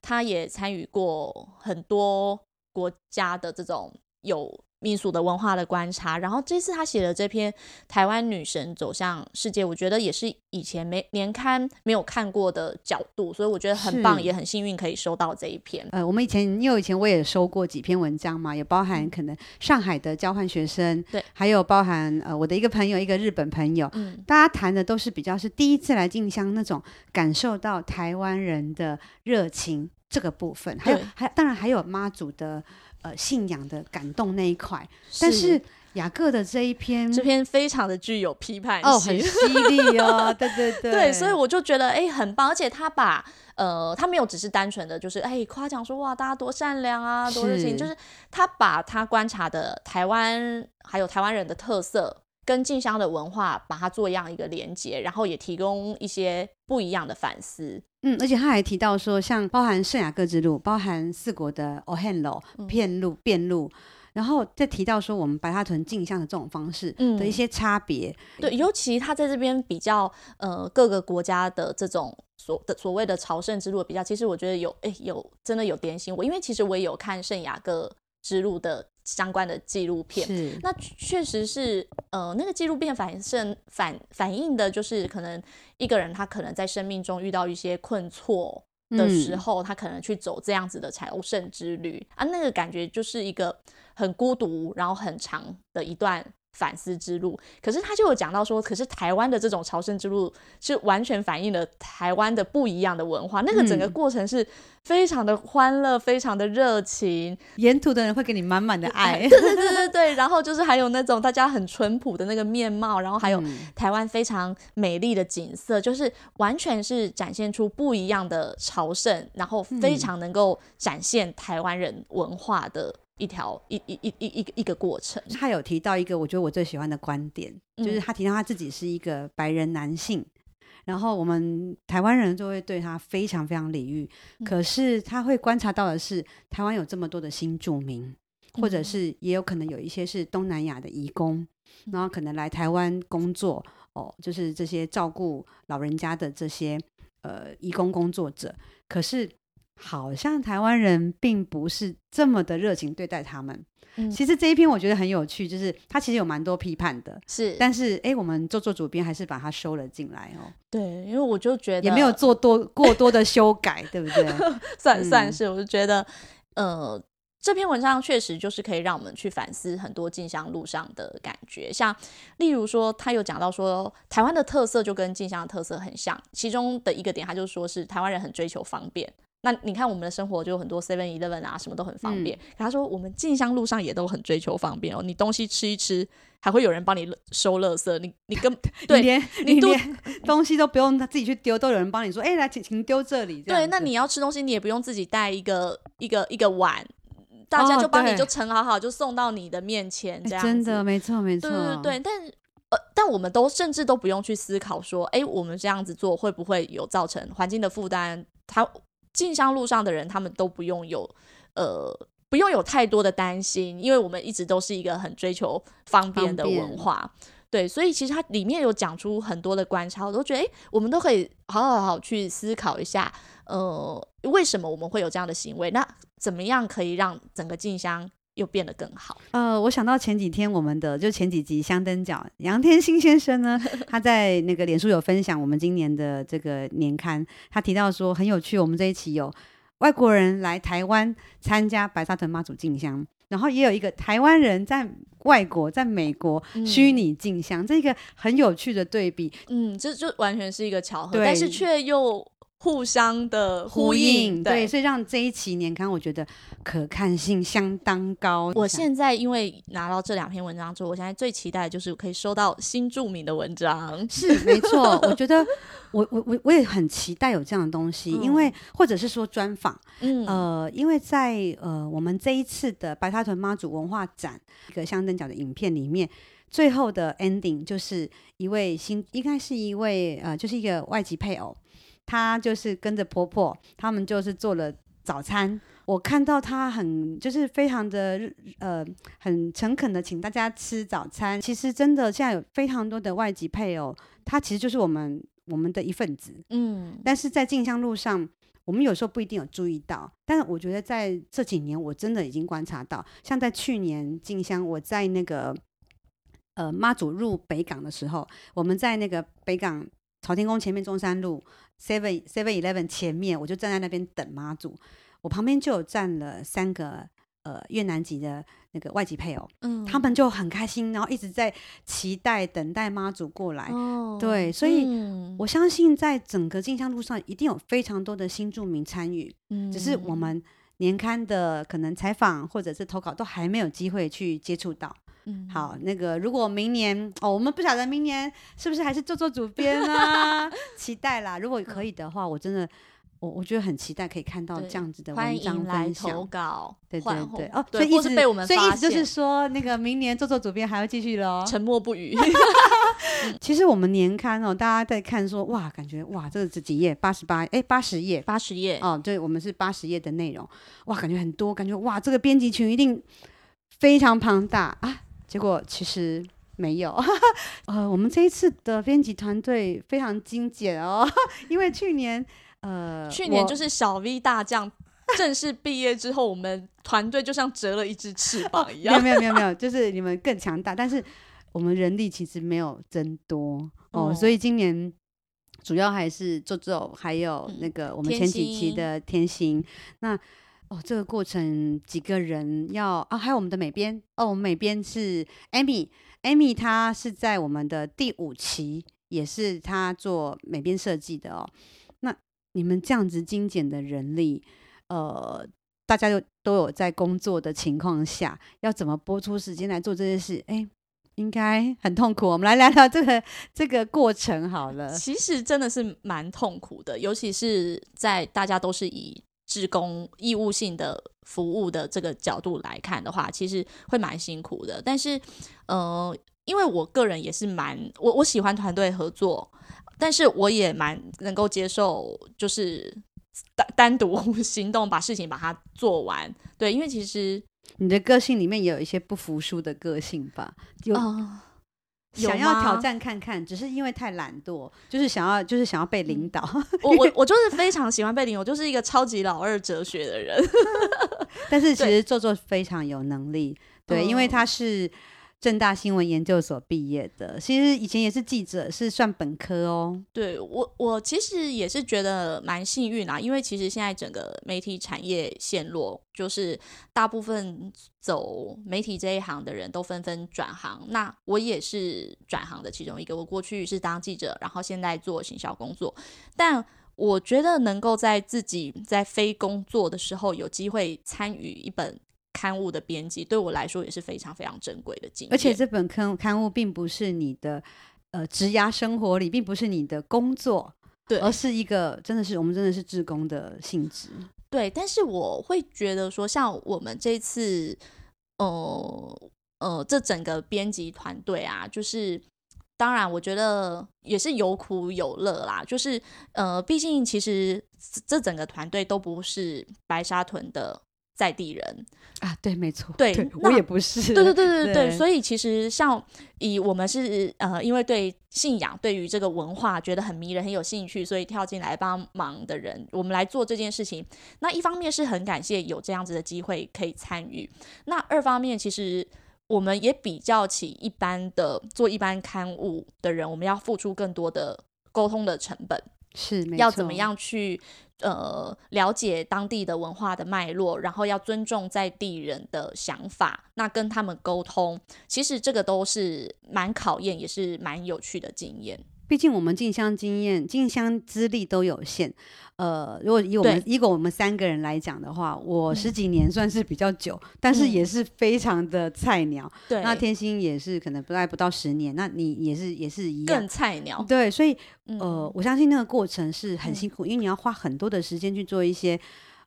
他也参与过很多国家的这种有。民俗的文化的观察，然后这次他写的这篇《台湾女神走向世界》，我觉得也是以前没年刊没有看过的角度，所以我觉得很棒，也很幸运可以收到这一篇。呃，我们以前因为以前我也收过几篇文章嘛，也包含可能上海的交换学生，对，还有包含呃我的一个朋友，一个日本朋友，嗯，大家谈的都是比较是第一次来进香那种感受到台湾人的热情这个部分，还有还当然还有妈祖的。呃，信仰的感动那一块，但是雅各的这一篇，这篇非常的具有批判性，哦，很犀利哦，对对对，对，所以我就觉得哎，很棒，而且他把呃，他没有只是单纯的就是哎夸奖说哇，大家多善良啊，多热情，就是他把他观察的台湾还有台湾人的特色。跟进香的文化把它做一样一个连接，然后也提供一些不一样的反思。嗯，而且他还提到说，像包含圣雅各之路，包含四国的 o h e n l o、片路、遍路，然后再提到说我们白沙屯镜像的这种方式的一些差别。嗯、对，尤其他在这边比较呃各个国家的这种所的所谓的朝圣之路的比较，其实我觉得有诶有真的有点醒我，因为其实我也有看圣雅各之路的。相关的纪录片，那确实是，呃，那个纪录片反映反反映的就是可能一个人他可能在生命中遇到一些困挫的时候，嗯、他可能去走这样子的朝圣之旅。啊，那个感觉就是一个很孤独，然后很长的一段。反思之路，可是他就有讲到说，可是台湾的这种朝圣之路是完全反映了台湾的不一样的文化，那个整个过程是非常的欢乐，非常的热情，沿途的人会给你满满的爱，对对对对对，然后就是还有那种大家很淳朴的那个面貌，然后还有台湾非常美丽的景色，就是完全是展现出不一样的朝圣，然后非常能够展现台湾人文化的。一条一一一一一个一个过程，他有提到一个我觉得我最喜欢的观点，嗯、就是他提到他自己是一个白人男性，然后我们台湾人就会对他非常非常礼遇，嗯、可是他会观察到的是台湾有这么多的新住民，或者是也有可能有一些是东南亚的移工，嗯、然后可能来台湾工作哦，就是这些照顾老人家的这些呃移工工作者，可是。好像台湾人并不是这么的热情对待他们。嗯，其实这一篇我觉得很有趣，就是他其实有蛮多批判的，是，但是哎，我们做做主编还是把它收了进来哦。对，因为我就觉得也没有做多过多的修改，对不对？算算是，我就觉得，呃，这篇文章确实就是可以让我们去反思很多进香路上的感觉，像例如说，他有讲到说，台湾的特色就跟进香的特色很像，其中的一个点，他就说是台湾人很追求方便。那你看我们的生活就有很多 Seven Eleven 啊，什么都很方便。嗯、可他说我们进香路上也都很追求方便哦。你东西吃一吃，还会有人帮你收垃圾。你你跟 对你连 你连东西都不用他自己去丢，都有人帮你说，哎、欸，来请请丢这里。对，那你要吃东西，你也不用自己带一个一个一个碗，大家就帮你就盛好好，就送到你的面前。这样、欸、真的没错没错。对对对，但呃，但我们都甚至都不用去思考说，哎、欸，我们这样子做会不会有造成环境的负担？他。进香路上的人，他们都不用有，呃，不用有太多的担心，因为我们一直都是一个很追求方便的文化，对，所以其实它里面有讲出很多的观察，我都觉得，哎，我们都可以好好好去思考一下，呃，为什么我们会有这样的行为？那怎么样可以让整个进香又变得更好。呃，我想到前几天我们的就前几集香灯角杨天星先生呢，他在那个脸书有分享我们今年的这个年刊，他提到说很有趣，我们这一期有外国人来台湾参加白沙屯妈祖进香，然后也有一个台湾人在外国在美国虚拟进香，嗯、这个很有趣的对比。嗯，这就完全是一个巧合，但是却又。互相的呼应，对，对，所以让这一期年刊我觉得可看性相当高。我现在因为拿到这两篇文章之后，我现在最期待的就是可以收到新著名的文章。是没错，我觉得我我我我也很期待有这样的东西，嗯、因为或者是说专访，嗯呃，因为在呃我们这一次的白沙屯妈祖文化展一个香灯角的影片里面。最后的 ending 就是一位新，应该是一位呃，就是一个外籍配偶，她就是跟着婆婆，他们就是做了早餐。我看到她很就是非常的呃很诚恳的请大家吃早餐。其实真的现在有非常多的外籍配偶，他其实就是我们我们的一份子。嗯，但是在进香路上，我们有时候不一定有注意到。但是我觉得在这几年，我真的已经观察到，像在去年进香，我在那个。呃，妈祖入北港的时候，我们在那个北港朝天宫前面中山路 Seven Seven Eleven 前面，我就站在那边等妈祖。我旁边就有站了三个呃越南籍的那个外籍配偶，嗯，他们就很开心，然后一直在期待等待妈祖过来。哦，对，所以我相信在整个进香路上一定有非常多的新住民参与，嗯，只是我们年刊的可能采访或者是投稿都还没有机会去接触到。嗯，好，那个如果明年哦，我们不晓得明年是不是还是做做主编啊？期待啦！如果 可以的话，我真的，我我觉得很期待可以看到这样子的文章分享。投稿，对对对，哦，对，所以一直被我们，所以意思就是说，那个明年做做主编还要继续喽，沉默不语。其实我们年刊哦，大家在看说哇，感觉哇，这是几页？八十八，哎，八十页，八十页哦，对，我们是八十页的内容，哇，感觉很多，感觉哇，这个编辑群一定非常庞大啊。结果其实没有，呃，我们这一次的编辑团队非常精简哦，因为去年，呃，去年就是小 V 大将正式毕业之后，我们团队就像折了一只翅膀 一样，没有没有没有没有，就是你们更强大，但是我们人力其实没有增多。哦，哦，所以今年主要还是做做，还有那个我们前几期的天心，天心。那。哦，这个过程几个人要啊？还有我们的美编哦，我们美编是 Amy，Amy 她是在我们的第五期，也是她做美编设计的哦。那你们这样子精简的人力，呃，大家都都有在工作的情况下，要怎么拨出时间来做这件事？哎，应该很痛苦。我们来聊聊这个这个过程好了。其实真的是蛮痛苦的，尤其是在大家都是以。志工义务性的服务的这个角度来看的话，其实会蛮辛苦的。但是，呃，因为我个人也是蛮我我喜欢团队合作，但是我也蛮能够接受，就是单单独 行动把事情把它做完。对，因为其实你的个性里面也有一些不服输的个性吧？有。呃想要挑战看看，只是因为太懒惰，就是想要，就是想要被领导。嗯、我我我就是非常喜欢被领导，我就是一个超级老二哲学的人。但是其实做做非常有能力，对，对，因为他是。正大新闻研究所毕业的，其实以前也是记者，是算本科哦。对我，我其实也是觉得蛮幸运啊，因为其实现在整个媒体产业陷落，就是大部分走媒体这一行的人都纷纷转行，那我也是转行的其中一个。我过去是当记者，然后现在做行销工作，但我觉得能够在自己在非工作的时候有机会参与一本。刊物的编辑对我来说也是非常非常珍贵的经验，而且这本刊刊物并不是你的呃职涯生活里，并不是你的工作，对，而是一个真的是我们真的是志工的性质。对，但是我会觉得说，像我们这次，呃呃，这整个编辑团队啊，就是当然，我觉得也是有苦有乐啦，就是呃，毕竟其实这整个团队都不是白沙屯的。在地人。啊，对，没错，对，对我也不是，对对对对对，对，所以其实像以我们是呃，因为对信仰、对于这个文化觉得很迷人、很有兴趣，所以跳进来帮忙的人，我们来做这件事情。那一方面是很感谢有这样子的机会可以参与，那二方面其实我们也比较起一般的做一般刊物的人，我们要付出更多的沟通的成本，是要怎么样去。呃，了解当地的文化的脉络，然后要尊重在地人的想法，那跟他们沟通，其实这个都是蛮考验，也是蛮有趣的经验。毕竟我们进香经验、进香资历都有限。呃，如果以我们以我们三个人来讲的话，我十几年算是比较久，嗯、但是也是非常的菜鸟。对、嗯，那天心也是可能不大概不到十年，那你也是也是一样更菜鸟。对，所以呃、嗯，我相信那个过程是很辛苦，嗯、因为你要花很多的时间去做一些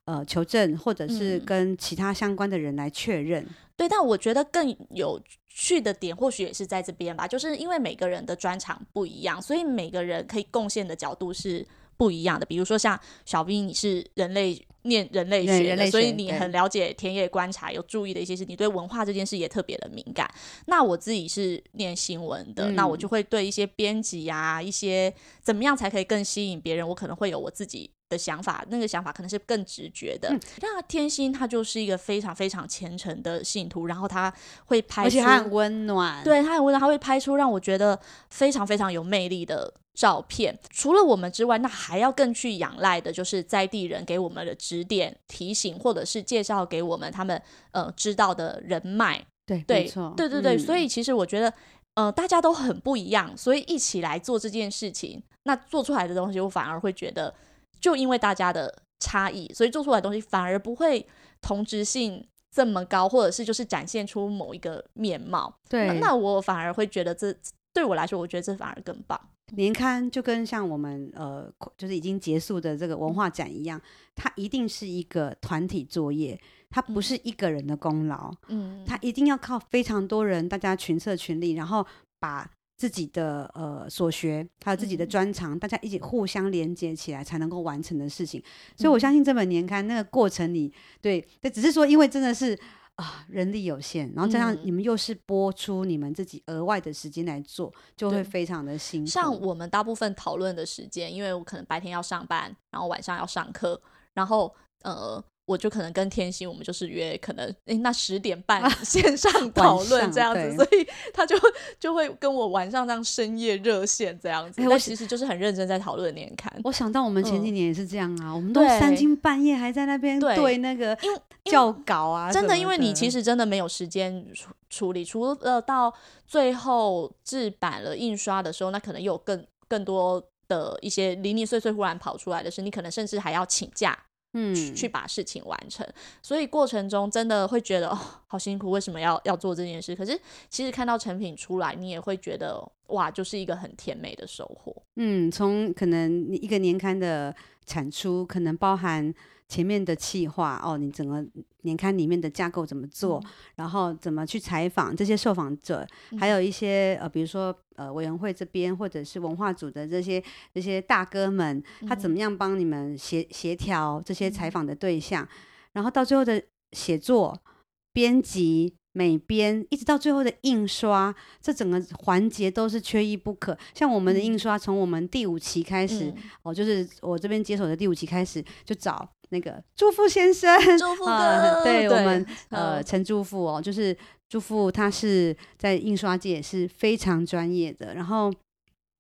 呃求证，或者是跟其他相关的人来确认。嗯、对，但我觉得更有趣的点或许也是在这边吧，就是因为每个人的专长不一样，所以每个人可以贡献的角度是。不一样的，比如说像小 V，你是人类念人类学的，学所以你很了解田野观察，有注意的一些事，你对文化这件事也特别的敏感。那我自己是念新闻的，嗯，那我就会对一些编辑啊，一些怎么样才可以更吸引别人，我可能会有我自己的想法，那个想法可能是更直觉的。那、嗯、天心他就是一个非常非常虔诚的信徒，然后他会拍出，而且他很温暖，对他很温暖，他会拍出让我觉得非常非常有魅力的。照片除了我们之外，那还要更去仰赖的就是在地人给我们的指点、提醒，或者是介绍给我们他们呃知道的人脉。对，对，对对对。嗯、所以其实我觉得，呃，大家都很不一样，所以一起来做这件事情，那做出来的东西，我反而会觉得，就因为大家的差异，所以做出来的东西反而不会同质性这么高，或者是就是展现出某一个面貌。对，那，那我反而会觉得这对我来说，我觉得这反而更棒。年刊就跟像我们呃，就是已经结束的这个文化展一样，它一定是一个团体作业，它不是一个人的功劳，嗯，它一定要靠非常多人，大家群策群力，然后把自己的呃所学还有自己的专长，大家一起互相连接起来，才能够完成的事情。所以我相信这本年刊那个过程里，对，对，只是说因为真的是。啊，人力有限，然后加上你们又是播出你们自己额外的时间来做，嗯，就会非常的辛苦。像我们大部分讨论的时间，因为我可能白天要上班，然后晚上要上课，然后呃。我就可能跟天心，我们就是约可能诶，那十点半 线上讨论这样子，所以他就就会跟我晚上这样深夜热线这样子。我其实就是很认真在讨论年刊。我想到我们前几年也是这样啊，嗯、我们都三更半夜还在那边对那个教稿啊，真的，因为你其实真的没有时间处理，除了到最后制版了印刷的时候，那可能有更更多的一些零零碎碎忽然跑出来的事，你可能甚至还要请假。嗯，去把事情完成，所以过程中真的会觉得哦，好辛苦，为什么要要做这件事？可是其实看到成品出来，你也会觉得哇，就是一个很甜美的收获。嗯，从可能一个年刊的产出，可能包含。前面的企划哦，你整个年刊里面的架构怎么做，嗯、然后怎么去采访这些受访者，嗯、还有一些呃，比如说呃，委员会这边或者是文化组的这些这些大哥们，他怎么样帮你们协协调这些采访的对象，嗯、然后到最后的写作、编辑、美编，一直到最后的印刷，这整个环节都是缺一不可。像我们的印刷，从我们第五期开始，嗯、哦，就是我这边接手的第五期开始，就找。那个祝福先生，祝福哥，呃、对，对我们呃陈祝福哦，就是祝福他是在印刷界也是非常专业的，然后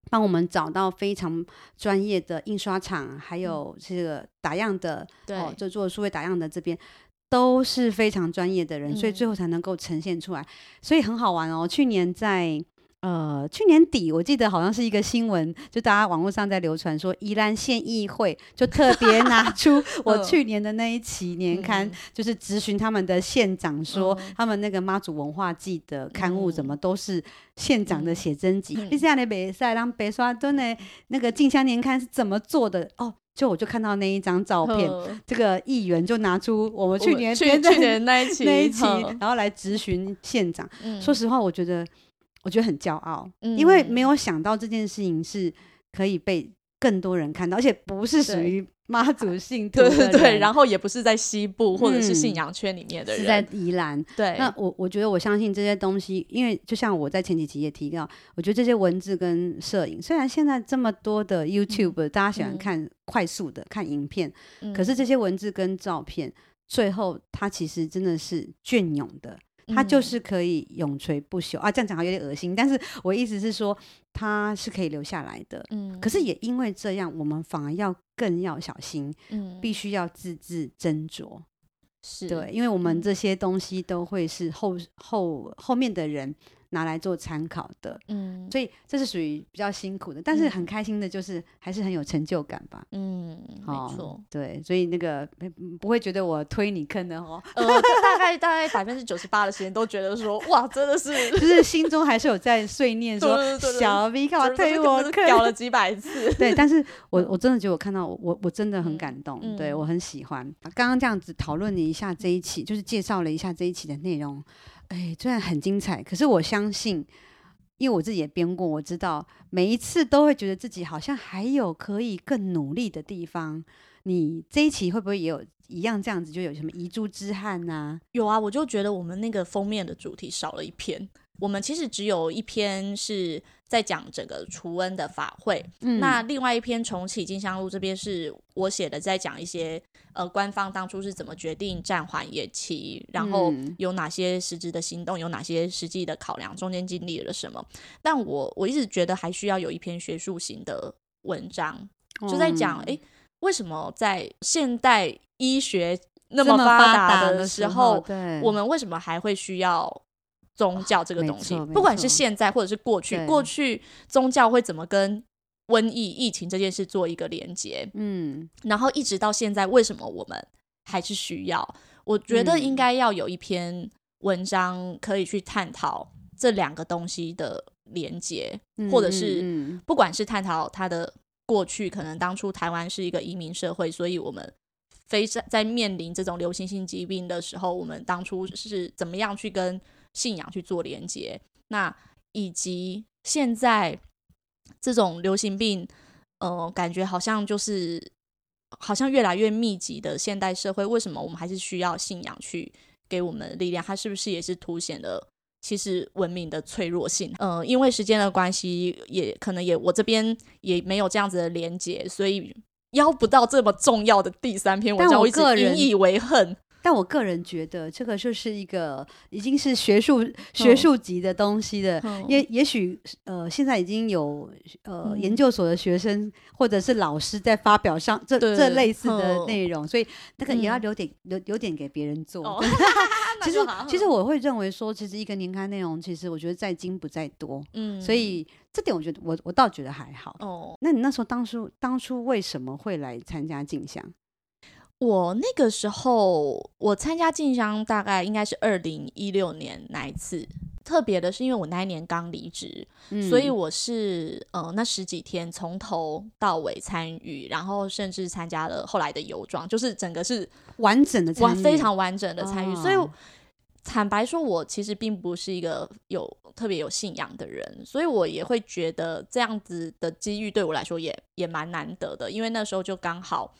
帮我们找到非常专业的印刷厂，还有这个打样的，对、哦，就做数位打样的这边都是非常专业的人，嗯、所以最后才能够呈现出来，所以很好玩哦。去年在。呃，去年底我记得好像是一个新闻，就大家网络上在流传说，宜兰县议会就特别 拿出我去年的那一期年刊，就是咨询他们的县长说，他们那个妈祖文化季的刊物怎么都是县长的写真集。你这样的北赛让北刷墩的那个进香年刊是怎么做的？哦，就我就看到那一张照片，这个议员就拿出我们去年去年那一期 那一期，然后来质询县长。说实话，我觉得。我觉得很骄傲，嗯，因为没有想到这件事情是可以被更多人看到，而且不是属于 妈祖信 徒对对对，然后也不是在西部或者是信仰圈里面的人，嗯，是在宜兰。对，那我我觉得我相信这些东西，因为就像我在前几集也提到，我觉得这些文字跟摄影，虽然现在这么多的 YouTube，嗯，大家喜欢看快速的，嗯，看影片，嗯，可是这些文字跟照片，最后它其实真的是隽永的。它就是可以永垂不朽啊！这样讲好有点恶心，但是我意思是说，它是可以留下来的。嗯，可是也因为这样，我们反而要更要小心，嗯，必须要字字斟酌。是对，因为我们这些东西都会是后后后面的人拿来做参考的。嗯，所以这是属于比较辛苦的，但是很开心的，就是还是很有成就感吧。嗯，没错、哦，对，所以那个不会觉得我推你坑的哦。呃，大概大概百分之九十八的时间都觉得说，哇，真的是，就是心中还是有在碎念说，小 V 干嘛推我坑，屌了几百次。对，但是我我真的觉得我看到我我真的很感动，嗯、对我很喜欢。刚刚这样子讨论了一下这一期，就是介绍了一下这一期的内容。哎，虽然很精彩，可是我相信，因为我自己也编过，我知道每一次都会觉得自己好像还有可以更努力的地方。你这一期会不会也有一样这样子，就有什么遗珠之憾呐、有啊，我就觉得我们那个封面的主题少了一篇。我们其实只有一篇是在讲整个除恩的法会，嗯、那另外一篇重启进香路这边是我写的，在讲一些呃官方当初是怎么决定暂缓延期，然后有哪些实质的行动，有哪些实际的考量，中间经历了什么。但我我一直觉得还需要有一篇学术型的文章，就在讲哎、嗯，为什么在现代医学那么发达的时候，对，我们为什么还会需要？宗教这个东西，不管是现在或者是过去，过去宗教会怎么跟瘟疫、疫情这件事做一个连接？嗯，然后一直到现在，为什么我们还是需要？我觉得应该要有一篇文章可以去探讨这两个东西的连接，嗯、或者是不管是探讨它的过去，可能当初台湾是一个移民社会，所以我们非在在面临这种流行性疾病的时候，我们当初是怎么样去跟信仰去做连接，那以及现在这种流行病，呃，感觉好像就是好像越来越密集的现代社会，为什么我们还是需要信仰去给我们力量？它是不是也是凸显了其实文明的脆弱性？呃，因为时间的关系，也可能也我这边也没有这样子的连接，所以邀不到这么重要的第三篇文章，我一直引以为恨。但我个人觉得，这个就是一个已经是学术学术级的东西的，嗯、也也许呃，现在已经有呃、嗯、研究所的学生或者是老师在发表上这这类似的内容，所以那个也要留点、嗯、留留点给别人做。哦、其实其实我会认为说，其实一个年刊内容，其实我觉得在精不在多。嗯，所以这点我觉得我我倒觉得还好。哦，那你那时候当初当初为什么会来参加进香？我那个时候，我参加进香大概应该是二零一六年那一次。特别的是，因为我那一年刚离职，嗯、所以我是呃那十几天从头到尾参与，然后甚至参加了后来的游庄，就是整个是完整的参与，非常完整的参与。哦、所以坦白说，我其实并不是一个有特别有信仰的人，所以我也会觉得这样子的机遇对我来说也也蛮难得的，因为那时候就刚好。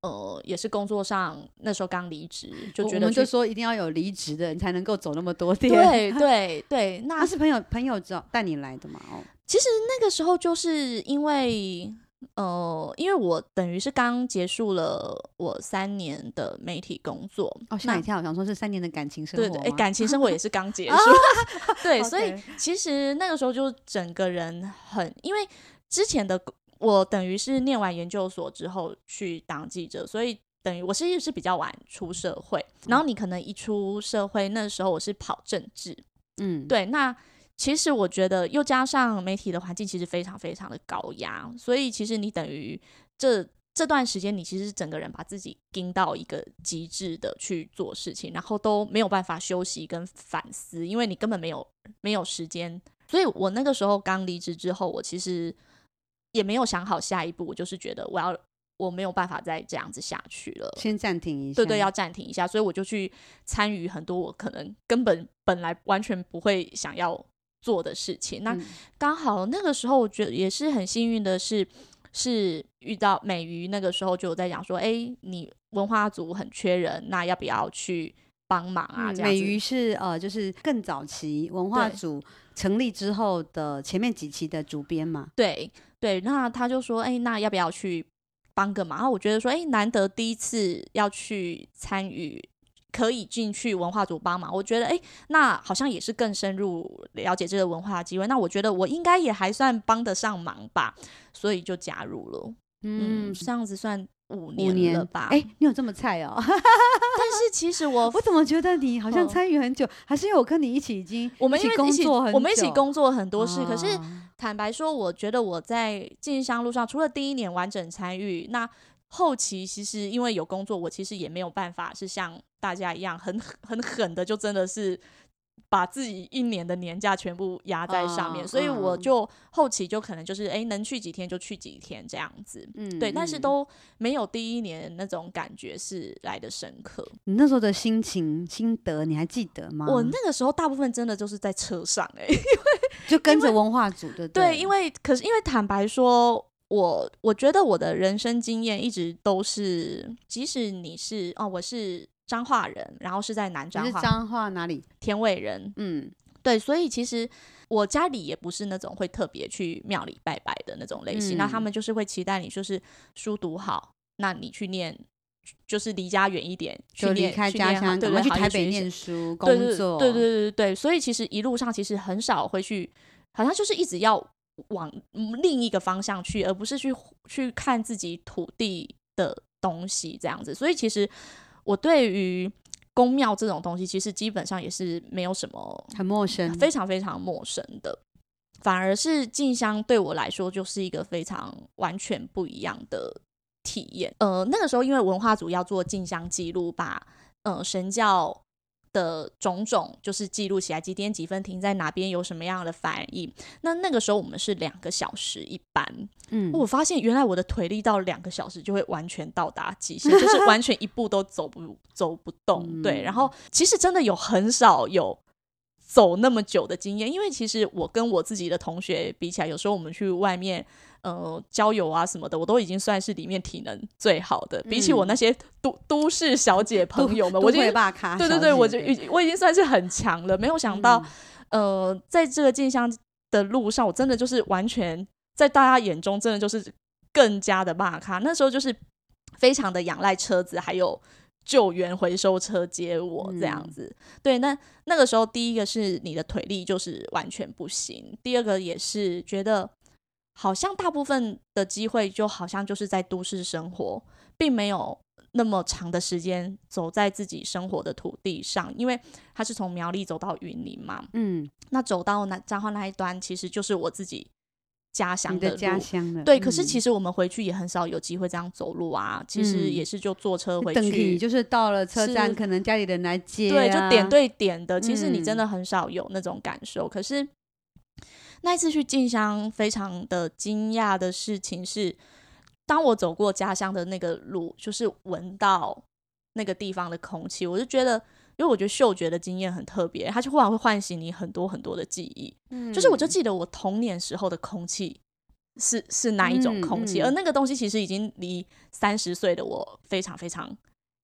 呃，也是工作上那时候刚离职，就觉得我们就说一定要有离职的人才能够走那么多店。对 对对，那、啊、是朋友朋友找带你来的嘛？哦，其实那个时候就是因为呃，因为我等于是刚结束了我三年的媒体工作。哦，吓一跳，我想说是三年的感情生活。对对，感情生活也是刚结束。对，所以其实那个时候就整个人很，因为之前的。我等于是念完研究所之后去当记者，所以等于我是是比较晚出社会。然后你可能一出社会，那时候我是跑政治，嗯，对。那其实我觉得又加上媒体的环境其实非常非常的高压，所以其实你等于这这段时间你其实整个人把自己盯到一个极致的去做事情，然后都没有办法休息跟反思，因为你根本没有没有时间。所以我那个时候刚离职之后，我其实。也没有想好下一步，我就是觉得我要我没有办法再这样子下去了，先暂停一下。对对，要暂停一下，所以我就去参与很多我可能根本本来完全不会想要做的事情。那刚好那个时候，我觉得也是很幸运的是，是遇到美瑜那个时候就有在讲说，哎，你文化组很缺人，那要不要去帮忙啊？这样子。美瑜是呃，就是更早期文化组成立之后的前面几期的主编嘛？对。对，那他就说，哎，那要不要去帮个忙？然后我觉得说，哎，难得第一次要去参与，可以进去文化组帮忙，我觉得，哎，那好像也是更深入了解这个文化的机会。那我觉得我应该也还算帮得上忙吧，所以就加入了。嗯，嗯，这样子算五年了吧？哎，你有这么菜哦？但是其实我我怎么觉得你好像参与很久，哦、还是因为我跟你一起已经我们一起工作我们一起工作很多事。哦、可是坦白说，我觉得我在进香路上，除了第一年完整参与，那后期其实因为有工作，我其实也没有办法是像大家一样很很狠的，就真的是。把自己一年的年假全部压在上面，uh, 所以我就后期就可能就是哎，能去几天就去几天这样子，嗯，对，但是都没有第一年那种感觉是来的深刻。你那时候的心情心得你还记得吗？我那个时候大部分真的就是在车上哎，因为就跟着文化组的，对，因为可是因为坦白说，我我觉得我的人生经验一直都是，即使你是哦，我是。彰化人，然后是在南彰化。彰化哪里？天尾人。嗯，对，所以其实我家里也不是那种会特别去庙里拜拜的那种类型。嗯、那他们就是会期待你，就是书读好，那你去念，就是离家远一点，就离开家乡，对对，去台北念书、工作。对对对对对，所以其实一路上其实很少会去，好像就是一直要往另一个方向去，而不是去去看自己土地的东西这样子。所以其实。我对于宫庙这种东西，其实基本上也是没有什么很陌生，非常非常陌生的。反而是静香对我来说，就是一个非常完全不一样的体验。呃，那个时候因为文化组要做静香记录，把呃神教。的种种就是记录起来，几点几分停在哪边，有什么样的反应。那那个时候我们是两个小时一班，嗯，我发现原来我的腿力到两个小时就会完全到达极限，就是 完全一步都走不走不动。嗯、对，然后其实真的有很少有。走那么久的经验，因为其实我跟我自己的同学比起来，有时候我们去外面呃交友啊什么的，我都已经算是里面体能最好的。嗯、比起我那些都都市小姐朋友们，我已经对对对，我就已我已经算是很强了。没有想到，嗯、呃，在这个进香的路上，我真的就是完全在大家眼中，真的就是更加的骂咖。那时候就是非常的仰赖车子，还有。救援回收车接我这样子，嗯、对，那那个时候第一个是你的腿力就是完全不行，第二个也是觉得好像大部分的机会就好像就是在都市生活，并没有那么长的时间走在自己生活的土地上，因为他是从苗栗走到云林嘛，嗯，那走到那彰化那一端其实就是我自己。家乡的，的家乡的对，嗯、可是其实我们回去也很少有机会这样走路啊。其实也是就坐车回去，嗯、就是到了车站，可能家里人来接、啊，对，就点对点的。其实你真的很少有那种感受。嗯、可是那一次去进香，非常的惊讶的事情是，当我走过家乡的那个路，就是闻到那个地方的空气，我就觉得。因为我觉得嗅觉的经验很特别，它就忽然会唤醒你很多很多的记忆。嗯，就是我就记得我童年时候的空气是是哪一种空气，嗯嗯、而那个东西其实已经离三十岁的我非常非常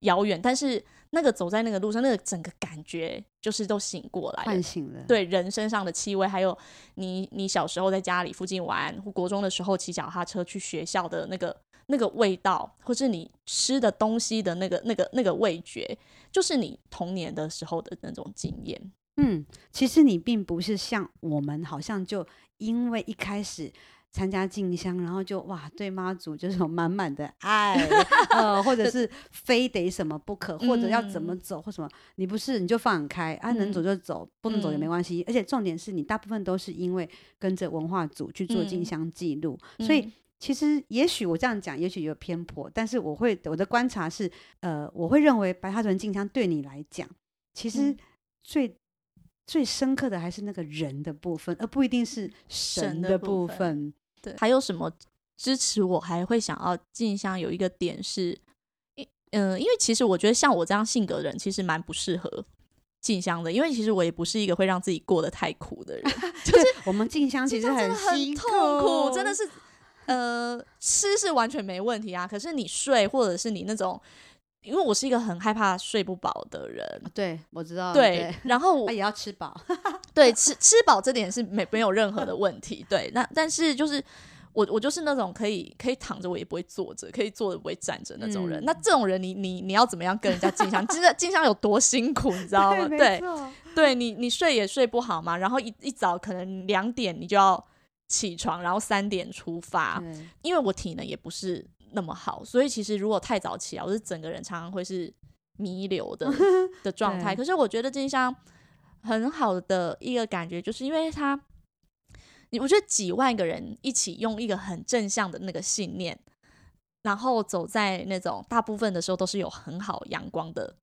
遥远。但是那个走在那个路上，那个整个感觉就是都醒过来，唤醒了。对，人身上的气味，还有你你小时候在家里附近玩，或国中的时候骑脚踏车去学校的那个。那个味道，或是你吃的东西的那个、那个、那个味觉，就是你童年的时候的那种经验。嗯，其实你并不是像我们，好像就因为一开始参加进香，然后就哇，对妈祖就是有满满的爱，呃，或者是 非得什么不可，或者要怎么走或什么，你不是你就放开，啊，能走就走，不能走也没关系。嗯、而且重点是你大部分都是因为跟着文化组去做进香记录，嗯、所以。其实，也许我这样讲，也许有偏颇，但是我会我的观察是，呃，我会认为白沙屯进香对你来讲，其实最、嗯、最深刻的还是那个人的部分，而不一定是神的部分。部分对，还有什么支持我还会想要进香？有一个点是，嗯、呃，因为其实我觉得像我这样性格的人，其实蛮不适合静香的，因为其实我也不是一个会让自己过得太苦的人。就是我们静香其实很很痛苦，真的是。呃，吃是完全没问题啊，可是你睡或者是你那种，因为我是一个很害怕睡不饱的人，对，我知道，对，对然后我也要吃饱，对，吃吃饱这点是没没有任何的问题，对，那但是就是我我就是那种可以可以躺着我也不会坐着，可以坐着不会站着那种人，嗯、那这种人你你你要怎么样跟人家进香？其实进香有多辛苦，你知道吗？对，对，对你你睡也睡不好嘛，然后一一早可能两点你就要。起床，然后三点出发，对因为我体能也不是那么好，所以其实如果太早起来，我是整个人常常会是弥留的 的状态。可是我觉得静香很好的一个感觉，就是因为他，你我觉得几万个人一起用一个很正向的那个信念，然后走在那种大部分的时候都是有很好阳光的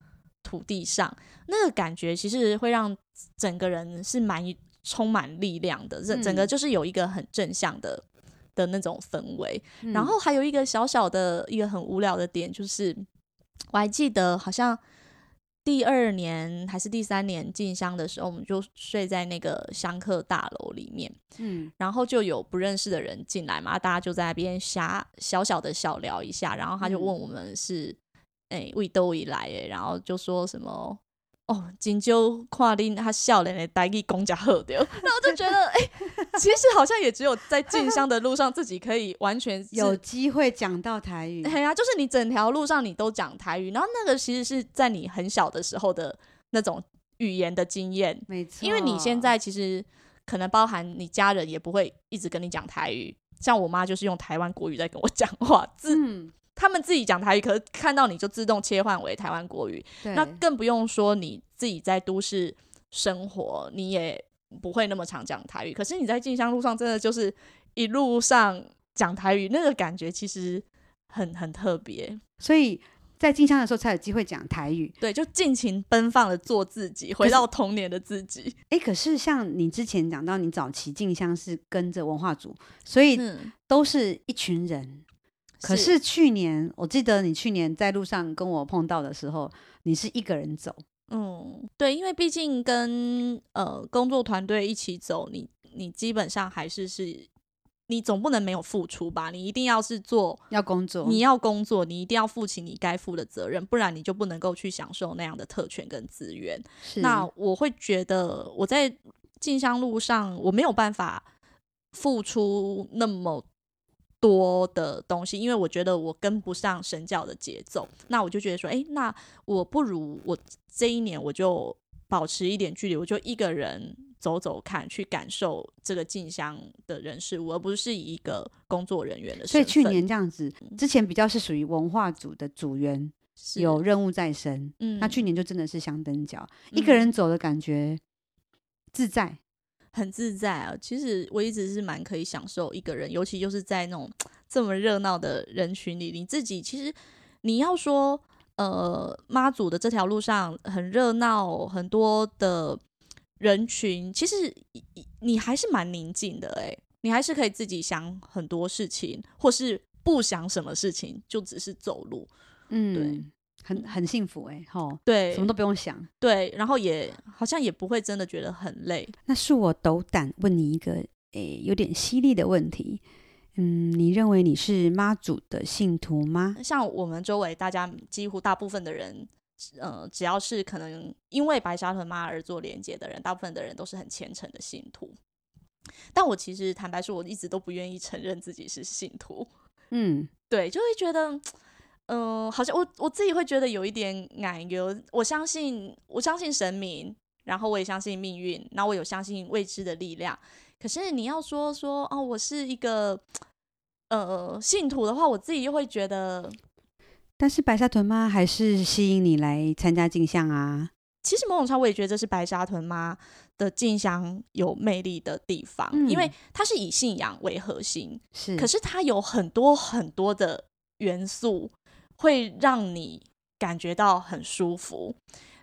土地上，那个感觉其实会让整个人是蛮充满力量的，整整个就是有一个很正向的。的那种氛围，嗯，然后还有一个小小的一个很无聊的点，就是我还记得好像第二年还是第三年进香的时候，我们就睡在那个香客大楼里面，嗯，然后就有不认识的人进来嘛，大家就在那边瞎小小的小聊一下，然后他就问我们是哎为都以来哎，然后就说什么。哦，金秋跨林他笑脸的带给公家喝掉，那 我就觉得，哎、欸，其实好像也只有在进香的路上，自己可以完全有机会讲到台语。对啊，就是你整条路上你都讲台语，然后那个其实是在你很小的时候的那种语言的经验，没错。因为你现在其实可能包含你家人也不会一直跟你讲台语，像我妈就是用台湾国语在跟我讲话，自。嗯他们自己讲台语，可是看到你就自动切换为台湾国语，那更不用说你自己在都市生活，你也不会那么常讲台语。可是你在进香路上，真的就是一路上讲台语，那个感觉其实很很特别。所以在进香的时候才有机会讲台语，对，就尽情奔放的做自己，回到童年的自己。哎，可是像你之前讲到，你早期进香是跟着文化组，所以都是一群人。可是去年，我记得你去年在路上跟我碰到的时候，你是一个人走。嗯，对，因为毕竟跟呃工作团队一起走，你你基本上还是是，你总不能没有付出吧？你一定要是做要工作，你要工作，你一定要负起你该负的责任，不然你就不能够去享受那样的特权跟资源。那我会觉得我在进香路上，我没有办法付出那么。多的东西，因为我觉得我跟不上神教的节奏，那我就觉得说，哎，那我不如我这一年我就保持一点距离，我就一个人走走看，去感受这个进香的人事物，而不是以一个工作人员的身份。所以去年这样子，之前比较是属于文化组的组员，有任务在身，嗯，那去年就真的是香灯脚，嗯，一个人走的感觉自在。很自在啊！其实我一直是蛮可以享受一个人，尤其就是在那种 这么热闹的人群里，你自己其实你要说，呃，妈祖的这条路上很热闹，很多的人群，其实你还是蛮宁静的诶，你还是可以自己想很多事情，或是不想什么事情，就只是走路，嗯，对。很很幸福哎、欸，吼，对，什么都不用想，对，然后也好像也不会真的觉得很累。那恕我斗胆问你一个诶、欸，有点犀利的问题，嗯，你认为你是妈祖的信徒吗？像我们周围大家几乎大部分的人，呃，只要是可能因为白沙屯妈而做连接的人，大部分的人都是很虔诚的信徒。但我其实坦白说，我一直都不愿意承认自己是信徒。嗯，对，就会觉得。嗯、呃，好像我我自己会觉得有一点奶油。我相信，我相信神明，然后我也相信命运，然后我有相信未知的力量。可是你要说说哦，我是一个呃信徒的话，我自己又会觉得。但是白沙屯妈还是吸引你来参加镜像啊。其实某种程度，我也觉得这是白沙屯妈的镜像有魅力的地方，嗯、因为它是以信仰为核心，是。可是它有很多很多的元素。会让你感觉到很舒服，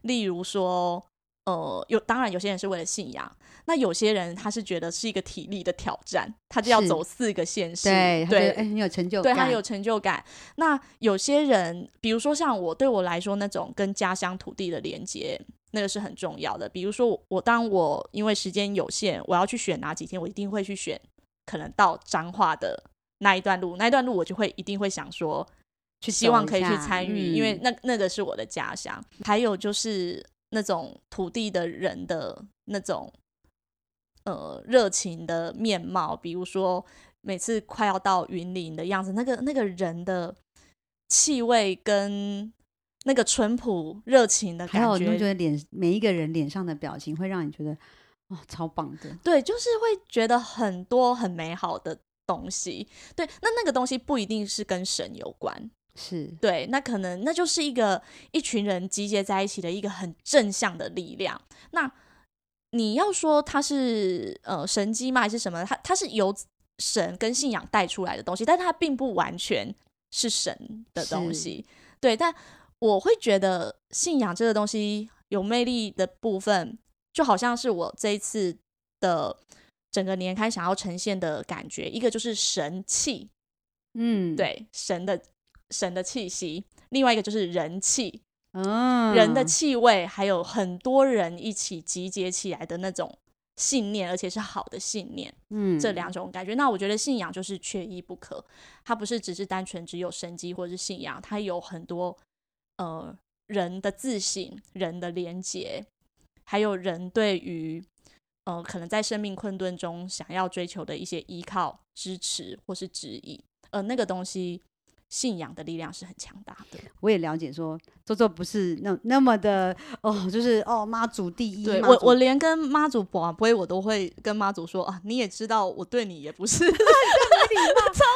例如说，呃，有当然有些人是为了信仰，那有些人他是觉得是一个体力的挑战，他就要走四个县市，对对，很有成就感，对他有成就感。那有些人，比如说像我，对我来说，那种跟家乡土地的连接，那个是很重要的。比如说我，当我因为时间有限，我要去选哪几天，我一定会去选可能到彰化的那一段路，那一段路我就会一定会想说。去希望可以去参与，嗯，因为那那个是我的家乡。还有就是那种土地的人的那种呃热情的面貌，比如说每次快要到云林的样子，那个那个人的气味跟那个淳朴热情的感觉，还有你觉得脸每一个人脸上的表情会让你觉得哦超棒的。对，就是会觉得很多很美好的东西。对，那那个东西不一定是跟神有关，是对，那可能那就是一个一群人集结在一起的一个很正向的力量。那你要说它是呃神机吗？还是什么？它它是由神跟信仰带出来的东西，但它并不完全是神的东西。对，但我会觉得信仰这个东西有魅力的部分，就好像是我这一次的整个年刊想要呈现的感觉，一个就是神气，嗯，对，神的神的气息；另外一个就是人气，嗯，人的气味，还有很多人一起集结起来的那种信念，而且是好的信念，嗯，这两种感觉。那我觉得信仰就是缺一不可，它不是只是单纯只有神迹或者是信仰，它有很多。呃，人的自省、人的连结，还有人对于呃可能在生命困顿中想要追求的一些依靠、支持或是指引，呃，那个东西，信仰的力量是很强大的。我也了解说，说做做不是那那么的哦，就是哦妈祖第一。对我，我连跟妈祖不会，我都会跟妈祖说啊，你也知道我对你也不是，超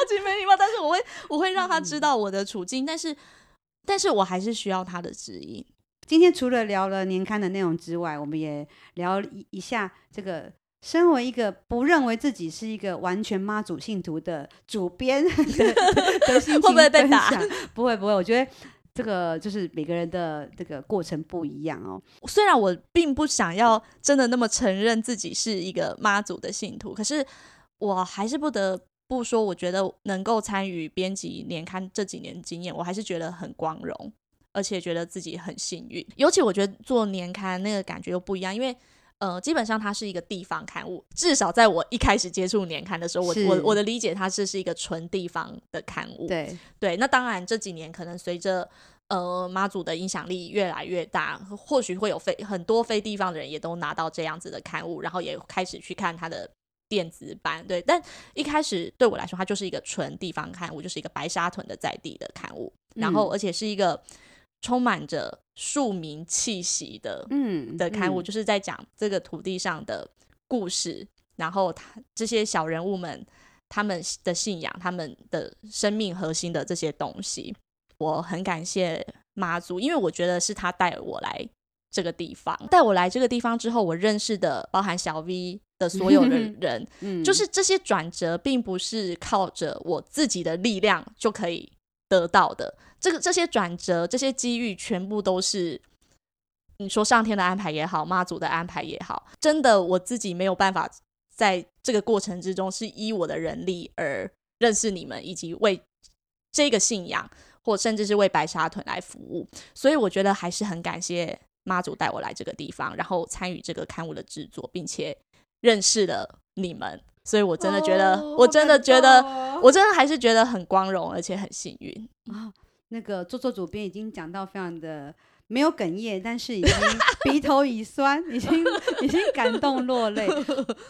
级没礼貌，但是我会我会让他知道我的处境，嗯、但是。但是我还是需要他的指引。今天除了聊了年刊的内容之外，我们也聊一一下这个身为一个不认为自己是一个完全妈祖信徒的主编的，的心情会不会被打？不会不会，我觉得这个就是每个人的这个过程不一样哦。虽然我并不想要真的那么承认自己是一个妈祖的信徒，可是我还是不得。不说，我觉得能够参与编辑年刊这几年经验，我还是觉得很光荣，而且觉得自己很幸运。尤其我觉得做年刊那个感觉又不一样，因为呃，基本上它是一个地方刊物，至少在我一开始接触年刊的时候，我我我的理解，它是是一个纯地方的刊物。对对，那当然这几年可能随着呃妈祖的影响力越来越大，或许会有非很多非地方的人也都拿到这样子的刊物，然后也开始去看它的。电子版对，但一开始对我来说，它就是一个纯地方刊物，就是一个白沙屯的在地的刊物，然后而且是一个充满着庶民气息的，嗯，的刊物，嗯、就是在讲这个土地上的故事，然后他这些小人物们他们的信仰，他们的生命核心的这些东西，我很感谢妈祖，因为我觉得是他带我来这个地方，带我来这个地方之后，我认识的包含小 V。的所有的 人，嗯，就是这些转折，并不是靠着我自己的力量就可以得到的。这个这些转折，这些机遇，全部都是你说上天的安排也好，妈祖的安排也好，真的我自己没有办法在这个过程之中是依我的人力而认识你们，以及为这个信仰，或甚至是为白沙屯来服务。所以我觉得还是很感谢妈祖带我来这个地方，然后参与这个刊物的制作，并且。认识了你们，所以我真的觉得，哦、我真的觉得，我真的还是觉得很光荣，而且很幸运啊、哦！那个做做主编已经讲到非常的没有哽咽，但是已经鼻 头已酸，已经 已经感动落泪。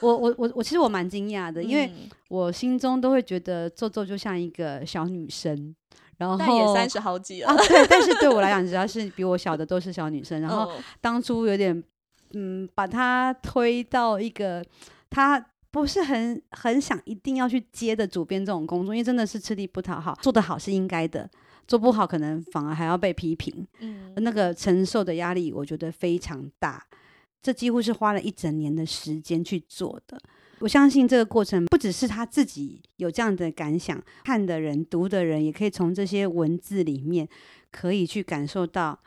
我我我我其实我蛮惊讶的，因为我心中都会觉得做做就像一个小女生，然后但也三十好几了、啊，对，但是对我来讲，只要是比我小的都是小女生。然后当初有点。嗯，把她推到一个她不是很很想一定要去接的主编这种工作，因为真的是吃力不讨好，做得好是应该的，做不好可能反而还要被批评。嗯，那个承受的压力我觉得非常大，这几乎是花了一整年的时间去做的。我相信这个过程不只是他自己有这样的感想，看的人、读的人也可以从这些文字里面可以去感受到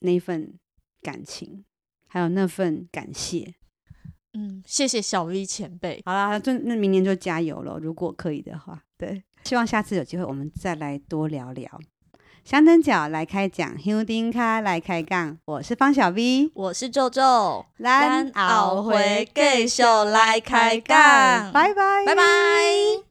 那份感情。还有那份感谢，嗯，谢谢小 V 前辈。好啦，就那明年就加油了，如果可以的话，对，希望下次有机会我们再来多聊聊。香灯脚来开讲，香丁卡来开杠，我是方小 V，我是皱皱，咱后回继续来开杠，拜拜，拜拜。